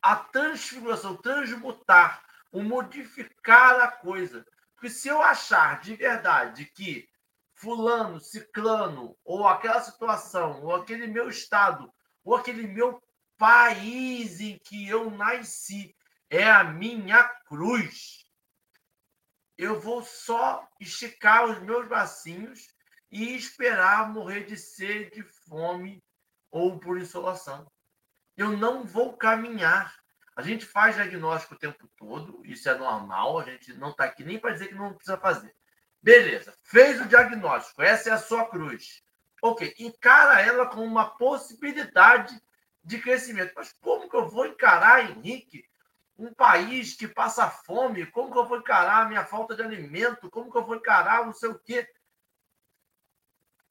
a transfiguração, transmutar, o modificar a coisa. Porque se eu achar de verdade que fulano, ciclano, ou aquela situação, ou aquele meu estado, ou aquele meu país em que eu nasci é a minha cruz, eu vou só esticar os meus bracinhos e esperar morrer de sede, de fome ou por insolação eu não vou caminhar. A gente faz diagnóstico o tempo todo, isso é normal, a gente não está aqui nem para dizer que não precisa fazer. Beleza, fez o diagnóstico, essa é a sua cruz. Ok, encara ela como uma possibilidade de crescimento. Mas como que eu vou encarar, Henrique, um país que passa fome? Como que eu vou encarar a minha falta de alimento? Como que eu vou encarar não sei o quê?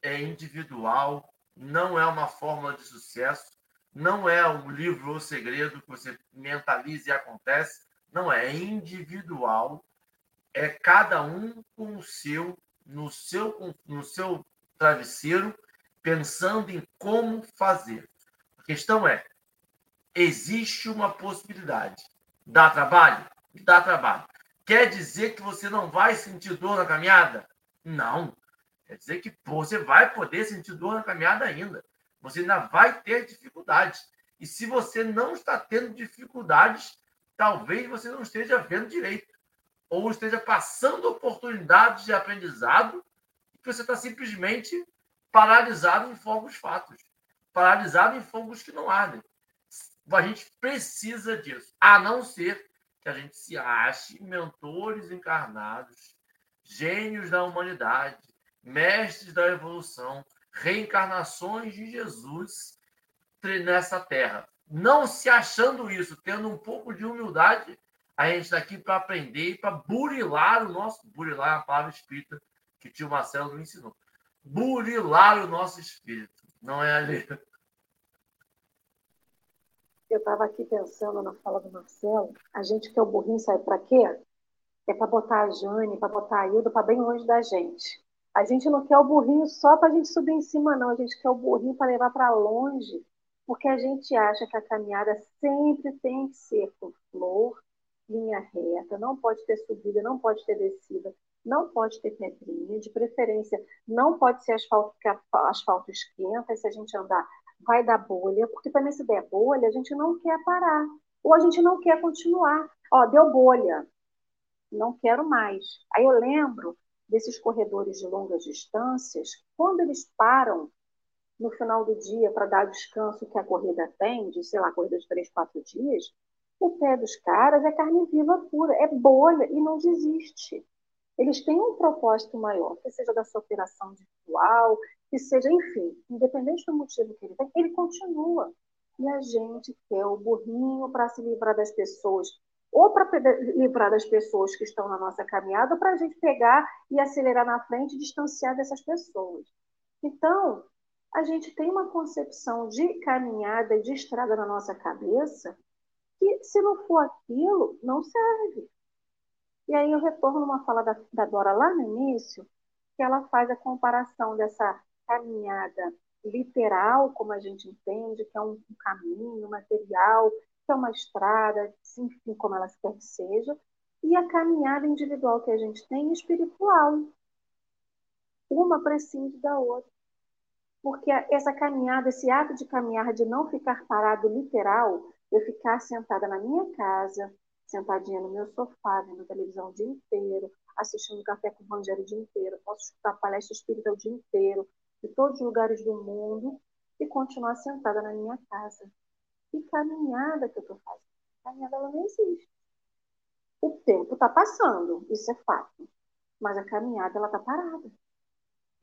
É individual, não é uma fórmula de sucesso não é um livro ou segredo que você mentaliza e acontece. Não é, é individual. É cada um com o seu, no seu, no seu travesseiro, pensando em como fazer. A questão é: existe uma possibilidade. Dá trabalho? Dá trabalho. Quer dizer que você não vai sentir dor na caminhada? Não. Quer dizer que você vai poder sentir dor na caminhada ainda você ainda vai ter dificuldades. E se você não está tendo dificuldades, talvez você não esteja vendo direito. Ou esteja passando oportunidades de aprendizado e você está simplesmente paralisado em fogos fatos. Paralisado em fogos que não ardem. A gente precisa disso. A não ser que a gente se ache mentores encarnados, gênios da humanidade, mestres da evolução, reencarnações de Jesus nessa terra. Não se achando isso, tendo um pouco de humildade, A gente está aqui para aprender e para burilar o nosso. Burilar é a palavra espírita que o tio Marcelo me ensinou. Burilar o nosso espírito. Não é ali. Eu estava aqui pensando na fala do Marcelo. A gente quer o burrinho sair para quê? É para botar a Jane, para botar a Hilda para bem longe da gente. A gente não quer o burrinho só para a gente subir em cima, não. A gente quer o burrinho para levar para longe, porque a gente acha que a caminhada sempre tem que ser por flor, linha reta, não pode ter subida, não pode ter descida, não pode ter pedrinha, de preferência não pode ser asfalto, porque asfalto esquenta, se a gente andar vai dar bolha, porque também se der bolha, a gente não quer parar, ou a gente não quer continuar. Ó, deu bolha, não quero mais. Aí eu lembro desses corredores de longas distâncias, quando eles param no final do dia para dar o descanso que a corrida tem, de, sei lá, corrida de três, quatro dias, o pé dos caras é carne viva pura, é bolha e não desiste. Eles têm um propósito maior, que seja da sua operação individual, que seja, enfim, independente do motivo que ele tem, ele continua. E a gente quer o burrinho para se livrar das pessoas ou para livrar das pessoas que estão na nossa caminhada, ou para a gente pegar e acelerar na frente e distanciar dessas pessoas. Então, a gente tem uma concepção de caminhada e de estrada na nossa cabeça que, se não for aquilo, não serve. E aí eu retorno uma fala da, da Dora lá no início, que ela faz a comparação dessa caminhada literal, como a gente entende, que é um, um caminho material é uma estrada, enfim, como ela quer que seja, e a caminhada individual que a gente tem espiritual. Uma prescinde da outra. Porque essa caminhada, esse ato de caminhar, de não ficar parado literal, eu ficar sentada na minha casa, sentadinha no meu sofá, vendo televisão o dia inteiro, assistindo café com o o dia inteiro, posso escutar palestra espírita o dia inteiro, de todos os lugares do mundo, e continuar sentada na minha casa. Que caminhada que eu estou fazendo? A caminhada ela não existe. O tempo está passando, isso é fato. Mas a caminhada ela está parada.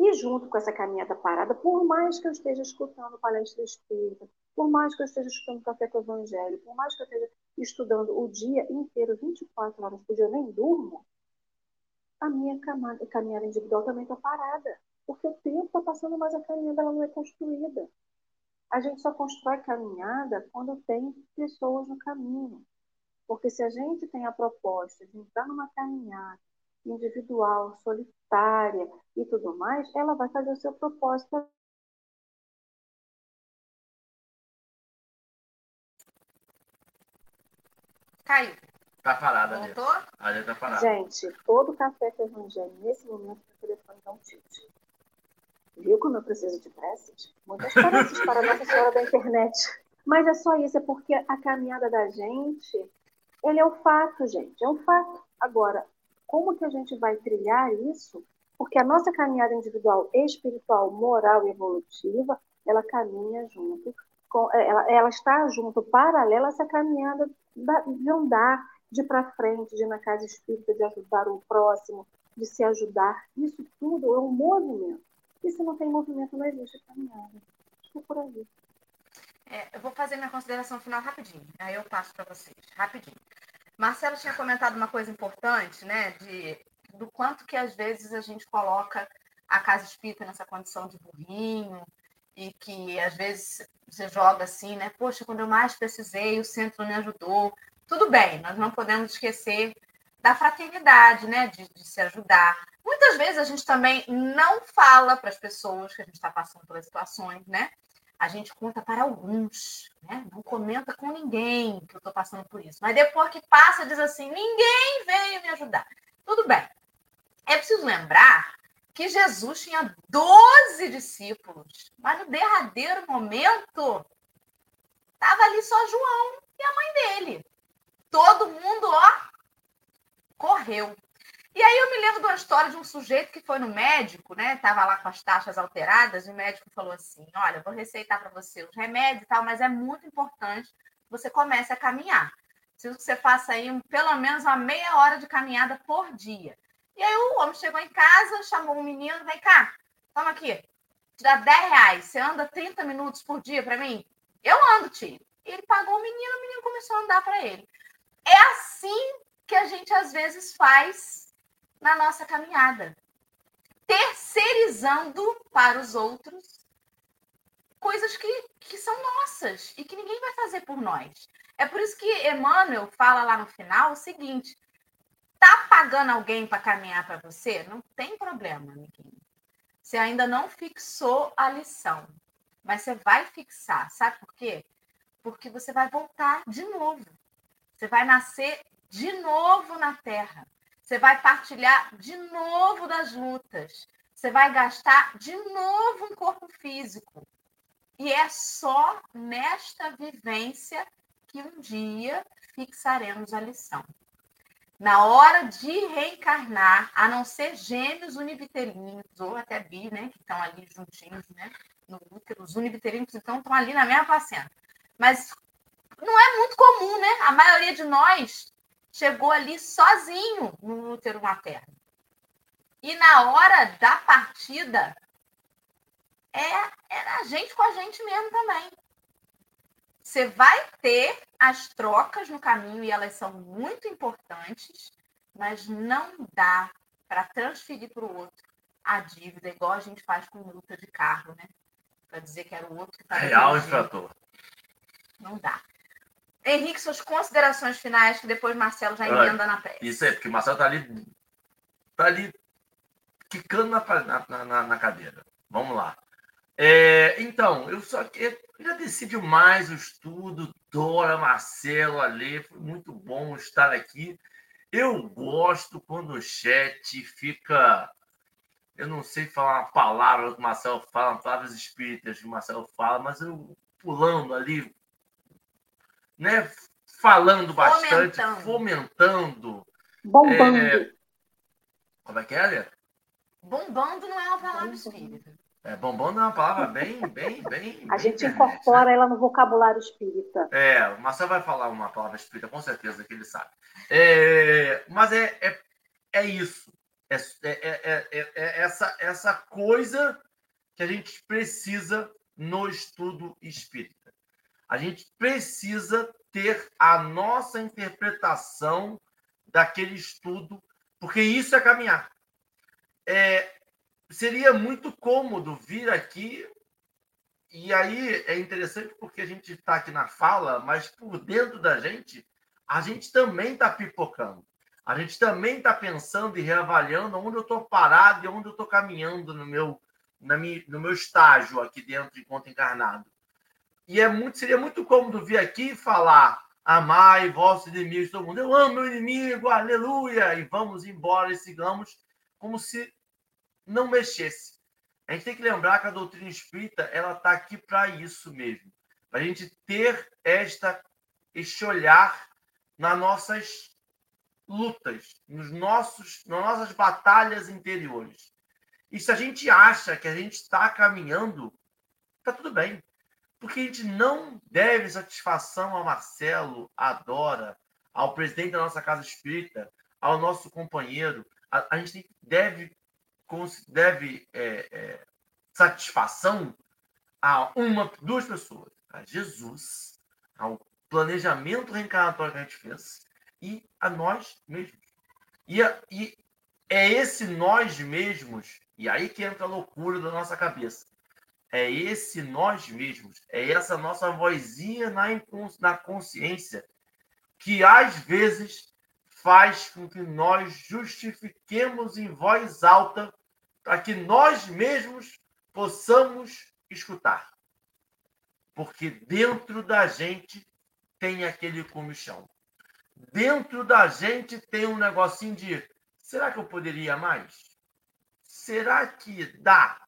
E junto com essa caminhada parada, por mais que eu esteja escutando palestra espírita, por mais que eu esteja escutando café com o evangelho, por mais que eu esteja estudando o dia inteiro, 24 horas por dia, eu nem durmo, a minha caminhada individual também está parada. Porque o tempo está passando, mas a caminhada ela não é construída. A gente só constrói caminhada quando tem pessoas no caminho. Porque se a gente tem a proposta de entrar numa caminhada individual, solitária e tudo mais, ela vai fazer o seu propósito. Caiu. Tá parada Voltou? ali. Ali tá parada. Gente, todo café que evangelho nesse momento o telefone dá um tilt. Viu como eu preciso de preces? Muitas preces para Nossa Senhora da Internet. Mas é só isso, é porque a caminhada da gente, ele é o fato, gente, é um fato. Agora, como que a gente vai trilhar isso? Porque a nossa caminhada individual, espiritual, moral e evolutiva, ela caminha junto, com, é, ela, ela está junto, paralela a essa caminhada de andar, de ir para frente, de ir na casa espírita, de ajudar o próximo, de se ajudar. Isso tudo é um movimento. E se não tem movimento, não existe caminhada. Acho que é por aí. É, eu vou fazer minha consideração final rapidinho. Aí eu passo para vocês, rapidinho. Marcelo tinha comentado uma coisa importante, né? De, do quanto que às vezes a gente coloca a casa espírita nessa condição de burrinho e que às vezes você joga assim, né? Poxa, quando eu mais precisei, o centro me ajudou. Tudo bem, nós não podemos esquecer da fraternidade, né? De, de se ajudar. Muitas vezes a gente também não fala para as pessoas que a gente está passando pelas situações, né? A gente conta para alguns, né? Não comenta com ninguém que eu estou passando por isso. Mas depois que passa, diz assim: ninguém veio me ajudar. Tudo bem. É preciso lembrar que Jesus tinha 12 discípulos, mas no derradeiro momento estava ali só João e a mãe dele. Todo mundo, ó, correu. E aí eu me lembro de uma história de um sujeito que foi no médico, né? Tava lá com as taxas alteradas, e o médico falou assim: olha, vou receitar para você os remédios e tal, mas é muito importante que você comece a caminhar. Preciso que você faça aí um, pelo menos uma meia hora de caminhada por dia. E aí o homem chegou em casa, chamou um menino, vem cá, toma aqui, te dá 10 reais. Você anda 30 minutos por dia para mim? Eu ando, tio. Ele pagou o menino, o menino começou a andar para ele. é assim que a gente às vezes faz na nossa caminhada. Terceirizando para os outros coisas que, que são nossas e que ninguém vai fazer por nós. É por isso que Emmanuel fala lá no final o seguinte: tá pagando alguém para caminhar para você? Não tem problema, amiguinho. Você ainda não fixou a lição, mas você vai fixar. Sabe por quê? Porque você vai voltar de novo. Você vai nascer de novo na Terra. Você vai partilhar de novo das lutas. Você vai gastar de novo um corpo físico. E é só nesta vivência que um dia fixaremos a lição. Na hora de reencarnar, a não ser gêmeos univitelinos, ou até bi, né, que estão ali juntinhos, né, no útero, os univitelinos, então, estão ali na mesma placenta. Mas não é muito comum, né? A maioria de nós chegou ali sozinho no útero materno. E na hora da partida, é, é a gente com a gente mesmo também. Você vai ter as trocas no caminho e elas são muito importantes, mas não dá para transferir para o outro a dívida, igual a gente faz com multa de carro, né? Para dizer que era o outro que estava. Real infrator. Não dá. Henrique, suas considerações finais, que depois Marcelo já emenda na peça. Isso é, porque o Marcelo está ali, tá ali quicando na, na, na, na cadeira. Vamos lá. É, então, eu só que agradeci demais o estudo, Dora, Marcelo, Ale, foi muito bom estar aqui. Eu gosto quando o chat fica. Eu não sei falar uma palavra que o Marcelo fala, palavras espíritas que o Marcelo fala, mas eu pulando ali, né? Falando bastante, fomentando. fomentando Bombando. É... Como é que é, Bombando não é uma palavra espírita. É, bombando é uma palavra bem, bem, bem. A gente incorpora né? ela no vocabulário espírita. É, o Marcelo vai falar uma palavra espírita, com certeza que ele sabe. É, mas é, é, é isso. É, é, é, é, essa, essa coisa que a gente precisa no estudo espírita. A gente precisa ter a nossa interpretação daquele estudo, porque isso é caminhar. É, seria muito cômodo vir aqui. E aí é interessante porque a gente está aqui na fala, mas por dentro da gente, a gente também está pipocando. A gente também está pensando e reavaliando onde eu estou parado e onde eu estou caminhando no meu, na minha, no meu estágio aqui dentro enquanto encarnado. E é muito, seria muito cômodo vir aqui e falar amai vossos inimigos, todo mundo, eu amo meu inimigo, aleluia, e vamos embora e sigamos como se não mexesse. A gente tem que lembrar que a doutrina espírita ela está aqui para isso mesmo, para a gente ter esta este olhar nas nossas lutas, nos nossos, nas nossas batalhas interiores. E se a gente acha que a gente está caminhando, está tudo bem. Porque a gente não deve satisfação a Marcelo, a Dora, ao presidente da nossa casa espírita, ao nosso companheiro. A, a gente deve deve é, é, satisfação a uma, duas pessoas, a Jesus, ao planejamento reencarnatório que a gente fez e a nós mesmos. E, a, e é esse nós mesmos, e aí que entra a loucura da nossa cabeça. É esse nós mesmos, é essa nossa vozinha na, na consciência que às vezes faz com que nós justifiquemos em voz alta para que nós mesmos possamos escutar. Porque dentro da gente tem aquele comichão. Dentro da gente tem um negocinho de será que eu poderia mais? Será que dá?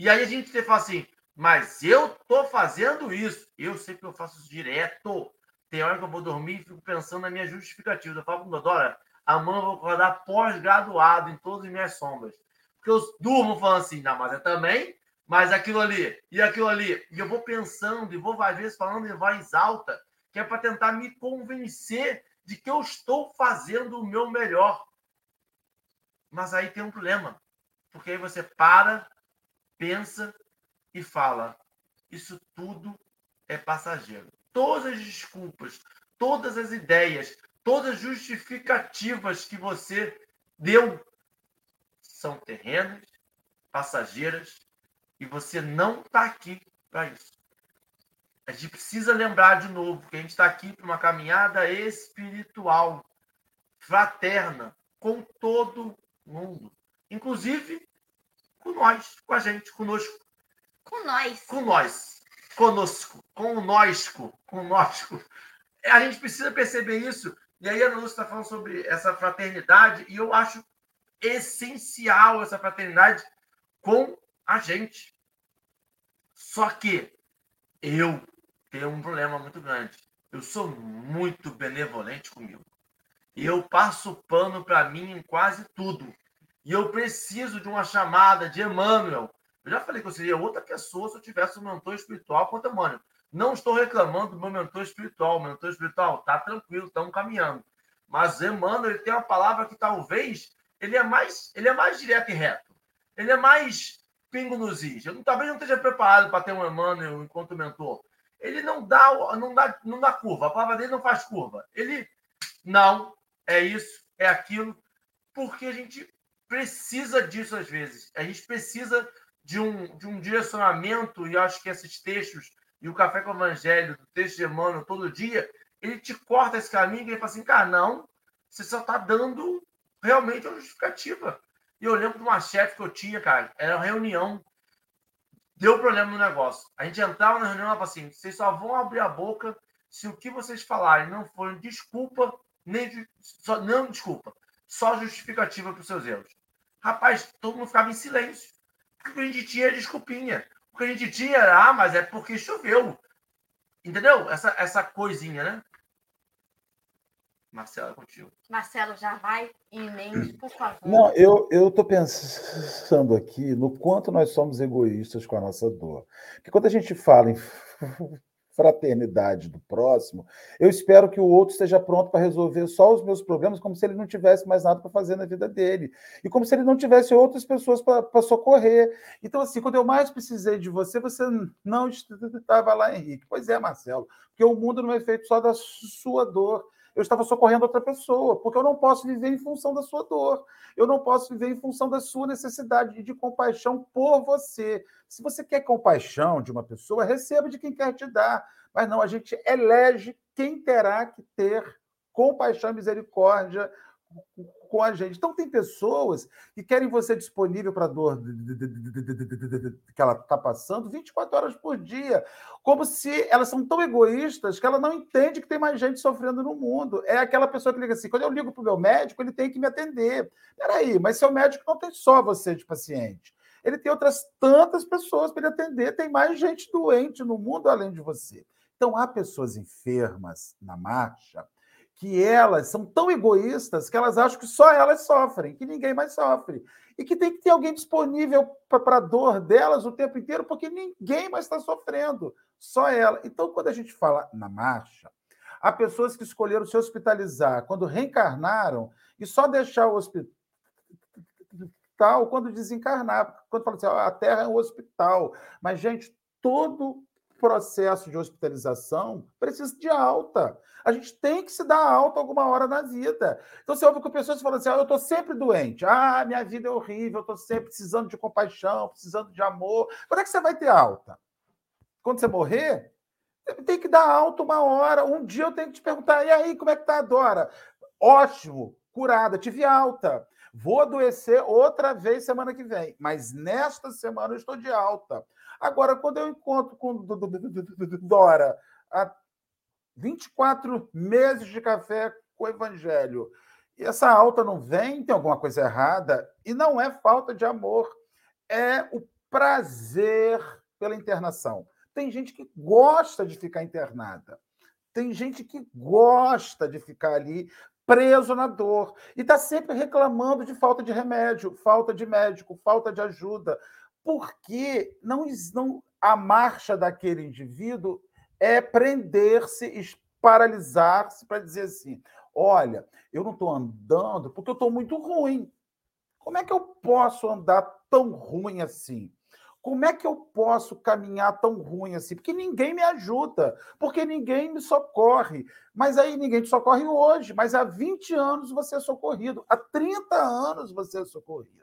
E aí a gente fala assim, mas eu tô fazendo isso. Eu sei que eu faço isso direto. Tem hora que eu vou dormir e fico pensando na minha justificativa. Eu falo para o Dora, amanhã eu vou acordar pós-graduado em todas as minhas sombras que eu durmo falando assim, não, mas é também, mas aquilo ali, e aquilo ali. E eu vou pensando, e vou às vezes falando em voz alta, que é para tentar me convencer de que eu estou fazendo o meu melhor. Mas aí tem um problema, porque aí você para, pensa e fala: isso tudo é passageiro. Todas as desculpas, todas as ideias, todas as justificativas que você deu são terrenas, passageiras, e você não está aqui para isso. A gente precisa lembrar de novo que a gente está aqui para uma caminhada espiritual, fraterna, com todo mundo, inclusive com nós, com a gente, conosco. Com nós. Com nós. Conosco. Com nós. A gente precisa perceber isso. E aí a Ana Lúcia está falando sobre essa fraternidade, e eu acho essencial essa fraternidade com a gente. Só que eu tenho um problema muito grande. Eu sou muito benevolente comigo. E eu passo pano para mim em quase tudo. E eu preciso de uma chamada de Emmanuel. Eu já falei que eu seria outra pessoa se eu tivesse um mentor espiritual quanto Emmanuel. Não estou reclamando do meu mentor espiritual. O mentor espiritual está tranquilo, estamos caminhando. Mas Emmanuel ele tem uma palavra que talvez ele é mais, ele é mais direto e reto. Ele é mais pingo nos is. Eu talvez não esteja preparado para ter um Emmanuel enquanto mentor. Ele não dá, não dá, não dá curva. A palavra dele não faz curva. Ele não é isso, é aquilo, porque a gente precisa disso às vezes. A gente precisa de um, de um direcionamento, e acho que esses textos, e o Café com o Evangelho, do texto de Emmanuel, todo dia, ele te corta esse caminho e ele fala assim, cara, não, você só está dando realmente uma justificativa. E eu lembro de uma chefe que eu tinha, cara, era uma reunião, deu problema no negócio. A gente entrava na reunião e falava assim, vocês só vão abrir a boca se o que vocês falarem não for desculpa, nem só, não desculpa, só justificativa para os seus erros. Rapaz, todo mundo ficava em silêncio. Porque o que a gente tinha era desculpinha. O que a gente tinha era, ah, mas é porque choveu. Entendeu? Essa, essa coisinha, né? Marcelo, é contigo. Marcelo, já vai e emende, por favor. Não, eu estou pensando aqui no quanto nós somos egoístas com a nossa dor. Porque quando a gente fala em fraternidade do próximo, eu espero que o outro esteja pronto para resolver só os meus problemas, como se ele não tivesse mais nada para fazer na vida dele. E como se ele não tivesse outras pessoas para socorrer. Então, assim, quando eu mais precisei de você, você não estava lá, Henrique. Pois é, Marcelo, porque o mundo não é feito só da sua dor eu estava socorrendo outra pessoa, porque eu não posso viver em função da sua dor, eu não posso viver em função da sua necessidade de compaixão por você. Se você quer compaixão de uma pessoa, receba de quem quer te dar, mas não, a gente elege quem terá que ter compaixão e misericórdia com a gente. Então, tem pessoas que querem você disponível para a dor que ela está passando 24 horas por dia, como se elas são tão egoístas que ela não entende que tem mais gente sofrendo no mundo. É aquela pessoa que liga assim: quando eu ligo para o meu médico, ele tem que me atender. Peraí, mas seu médico não tem só você de paciente. Ele tem outras tantas pessoas para ele atender, tem mais gente doente no mundo além de você. Então, há pessoas enfermas na marcha que elas são tão egoístas que elas acham que só elas sofrem, que ninguém mais sofre. E que tem que ter alguém disponível para a dor delas o tempo inteiro, porque ninguém mais está sofrendo, só ela. Então, quando a gente fala na marcha, há pessoas que escolheram se hospitalizar quando reencarnaram e só deixar o hospital quando desencarnar. Quando fala assim, a Terra é um hospital. Mas, gente, todo processo de hospitalização precisa de alta. A gente tem que se dar alta alguma hora na vida. Então, você ouve com pessoas falando assim: ah, eu estou sempre doente, ah, minha vida é horrível, eu estou sempre precisando de compaixão, precisando de amor. Quando é que você vai ter alta? Quando você morrer? Tem que dar alta uma hora. Um dia eu tenho que te perguntar: e aí, como é que tá a? Ótimo, curada, tive alta. Vou adoecer outra vez semana que vem, mas nesta semana eu estou de alta. Agora, quando eu encontro com Dora há 24 meses de café com o Evangelho, e essa alta não vem, tem alguma coisa errada, e não é falta de amor, é o prazer pela internação. Tem gente que gosta de ficar internada. Tem gente que gosta de ficar ali preso na dor e está sempre reclamando de falta de remédio, falta de médico, falta de ajuda porque não, não a marcha daquele indivíduo é prender-se, paralisar-se para dizer assim: olha, eu não estou andando porque eu estou muito ruim. Como é que eu posso andar tão ruim assim? Como é que eu posso caminhar tão ruim assim? Porque ninguém me ajuda, porque ninguém me socorre. Mas aí ninguém te socorre hoje, mas há 20 anos você é socorrido, há 30 anos você é socorrido.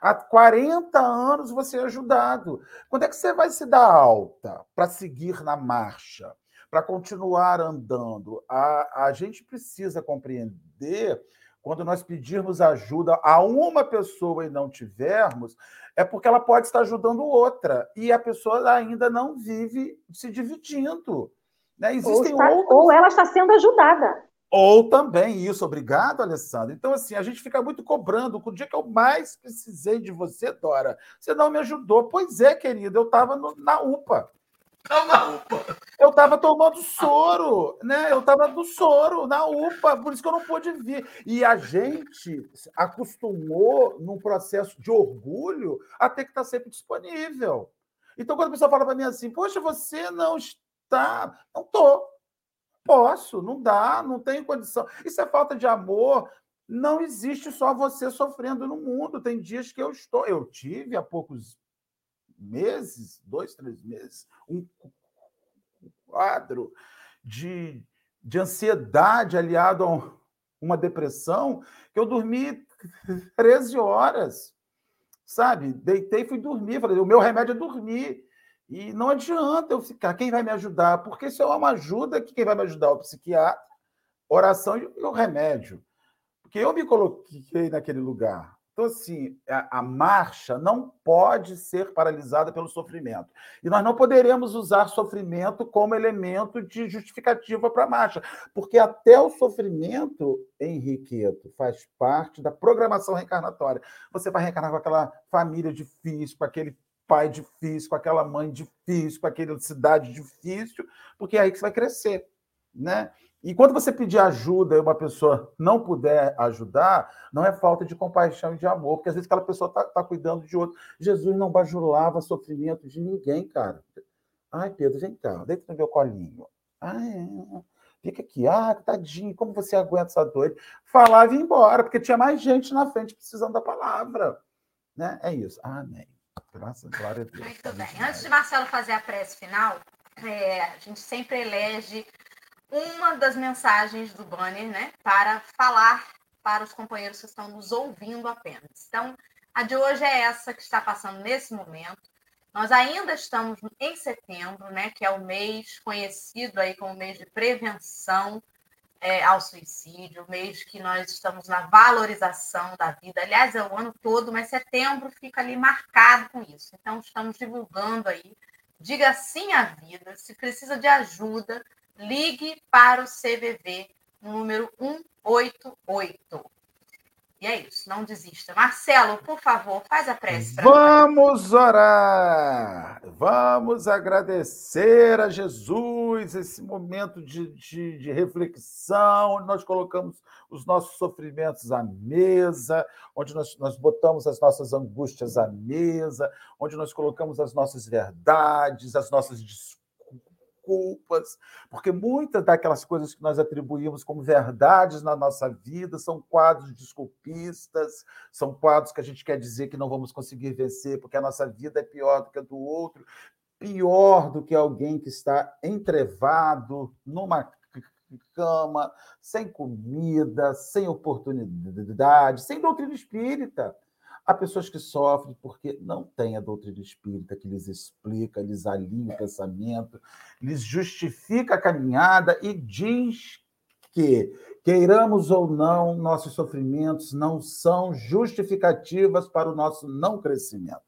Há 40 anos você é ajudado. Quando é que você vai se dar alta para seguir na marcha, para continuar andando? A, a gente precisa compreender quando nós pedirmos ajuda a uma pessoa e não tivermos, é porque ela pode estar ajudando outra e a pessoa ainda não vive se dividindo. Né? Existem ou, está, outros... ou ela está sendo ajudada. Ou também isso, obrigado, Alessandro. Então, assim, a gente fica muito cobrando. O dia que eu mais precisei de você, Dora, você não me ajudou. Pois é, querido, eu estava na UPA. Eu estava tomando soro, né? Eu estava do soro na UPA, por isso que eu não pude vir. E a gente acostumou, num processo de orgulho, a ter que estar sempre disponível. Então, quando a pessoa fala para mim assim, poxa, você não está. Não estou. Posso, não dá, não tenho condição. Isso é falta de amor. Não existe só você sofrendo no mundo. Tem dias que eu estou. Eu tive há poucos meses, dois, três meses, um quadro de, de ansiedade aliado a uma depressão, que eu dormi 13 horas, sabe? Deitei e fui dormir. Falei, o meu remédio é dormir. E não adianta eu ficar. Quem vai me ajudar? Porque se é uma ajuda, quem vai me ajudar? É o psiquiatra, oração e o remédio. Porque eu me coloquei naquele lugar. Então, assim, a, a, marcha não pode ser paralisada pelo sofrimento. E nós não poderemos usar sofrimento como elemento de justificativa para a marcha, porque até o sofrimento, Henriqueto, faz parte da programação reencarnatória. Você vai reencarnar com aquela família difícil, com aquele pai difícil, com aquela mãe difícil, com aquela cidade difícil, porque é aí que você vai crescer, né? E quando você pedir ajuda e uma pessoa não puder ajudar, não é falta de compaixão e de amor, porque às vezes aquela pessoa está tá cuidando de outro. Jesus não bajulava sofrimento de ninguém, cara. Ai, Pedro, vem cá, deita no meu colinho. Ai, fica aqui, ah, tadinho, como você aguenta essa dor? Falava e ia embora, porque tinha mais gente na frente precisando da palavra. Né? É isso. Amém. Graças, glória a Deus. Muito bem. Antes de Marcelo fazer a prece final, é, a gente sempre elege uma das mensagens do banner, né, para falar para os companheiros que estão nos ouvindo apenas. Então, a de hoje é essa que está passando nesse momento. Nós ainda estamos em setembro, né, que é o mês conhecido aí como mês de prevenção é, ao suicídio, mês que nós estamos na valorização da vida. Aliás, é o ano todo, mas setembro fica ali marcado com isso. Então, estamos divulgando aí. Diga sim à vida. Se precisa de ajuda, ligue para o CVV número 188. E é isso, não desista. Marcelo, por favor, faz a prece. Vamos orar! Vamos agradecer a Jesus esse momento de, de, de, reflexão, onde nós colocamos os nossos sofrimentos à mesa, onde nós, nós botamos as nossas angústias à mesa, onde nós colocamos as nossas verdades, as nossas discussões culpas, porque muitas daquelas coisas que nós atribuímos como verdades na nossa vida são quadros desculpistas, são quadros que a gente quer dizer que não vamos conseguir vencer, porque a nossa vida é pior do que a do outro, pior do que alguém que está entrevado numa cama, sem comida, sem oportunidade, sem doutrina espírita. Há pessoas que sofrem porque não têm a doutrina espírita que lhes explica, lhes alinha o pensamento, lhes justifica a caminhada e diz que, queiramos ou não, nossos sofrimentos não são justificativas para o nosso não crescimento.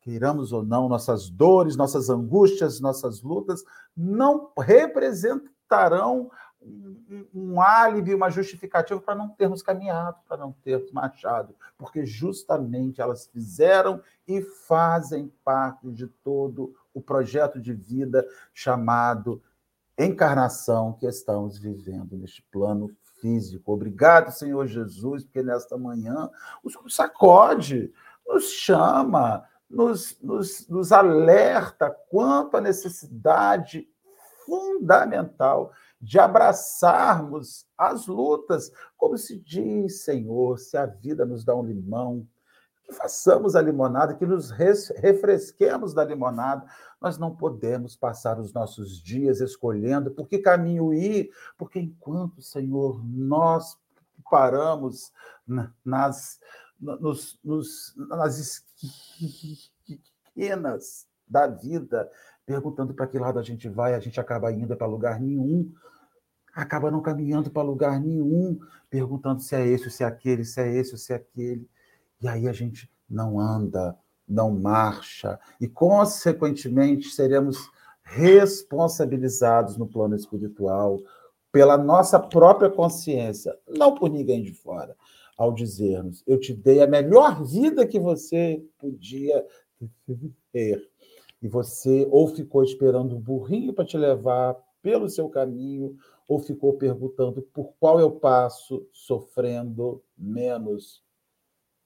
Queiramos ou não, nossas dores, nossas angústias, nossas lutas não representarão um, álibi, uma justificativa para não termos caminhado, para não termos marchado, porque justamente elas fizeram e fazem parte de todo o projeto de vida chamado encarnação que estamos vivendo neste plano físico. Obrigado, Senhor Jesus, porque nesta manhã Senhor sacode, nos chama, nos, nos, nos alerta quanto à necessidade fundamental de abraçarmos as lutas, como se diz, Senhor, se a vida nos dá um limão, que façamos a limonada, que nos refresquemos da limonada. Nós não podemos passar os nossos dias escolhendo por que caminho ir, porque enquanto, Senhor, nós paramos nas, nos, nos, nas esquinas da vida, perguntando para que lado a gente vai, a gente acaba indo para lugar nenhum, acaba não caminhando para lugar nenhum, perguntando se é esse, se é aquele, se é esse, se é aquele. E aí a gente não anda, não marcha, e, consequentemente, seremos responsabilizados no plano espiritual pela nossa própria consciência, não por ninguém de fora, ao dizermos: Eu te dei a melhor vida que você podia ter. E você ou ficou esperando o burrinho para te levar pelo seu caminho, ou ficou perguntando por qual eu passo, sofrendo menos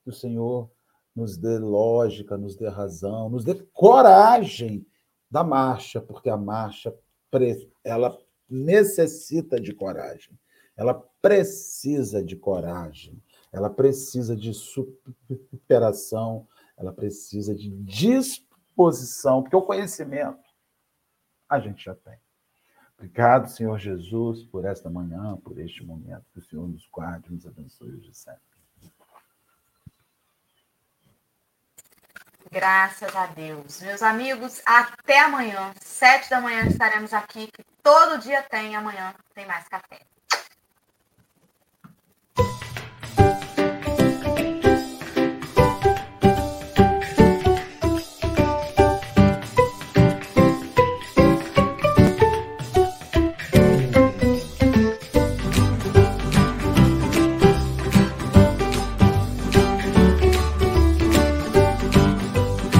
que o Senhor nos dê lógica, nos dê razão, nos dê coragem da marcha, porque a marcha ela necessita de coragem. Ela precisa de coragem. Ela precisa de superação, ela precisa de disposição, porque o conhecimento a gente já tem. Obrigado, Senhor Jesus, por esta manhã, por este momento. Que o Senhor nos guarde, nos abençoe hoje sempre. Graças a Deus. Meus amigos, até amanhã, sete da manhã estaremos aqui, que todo dia tem, amanhã tem mais café.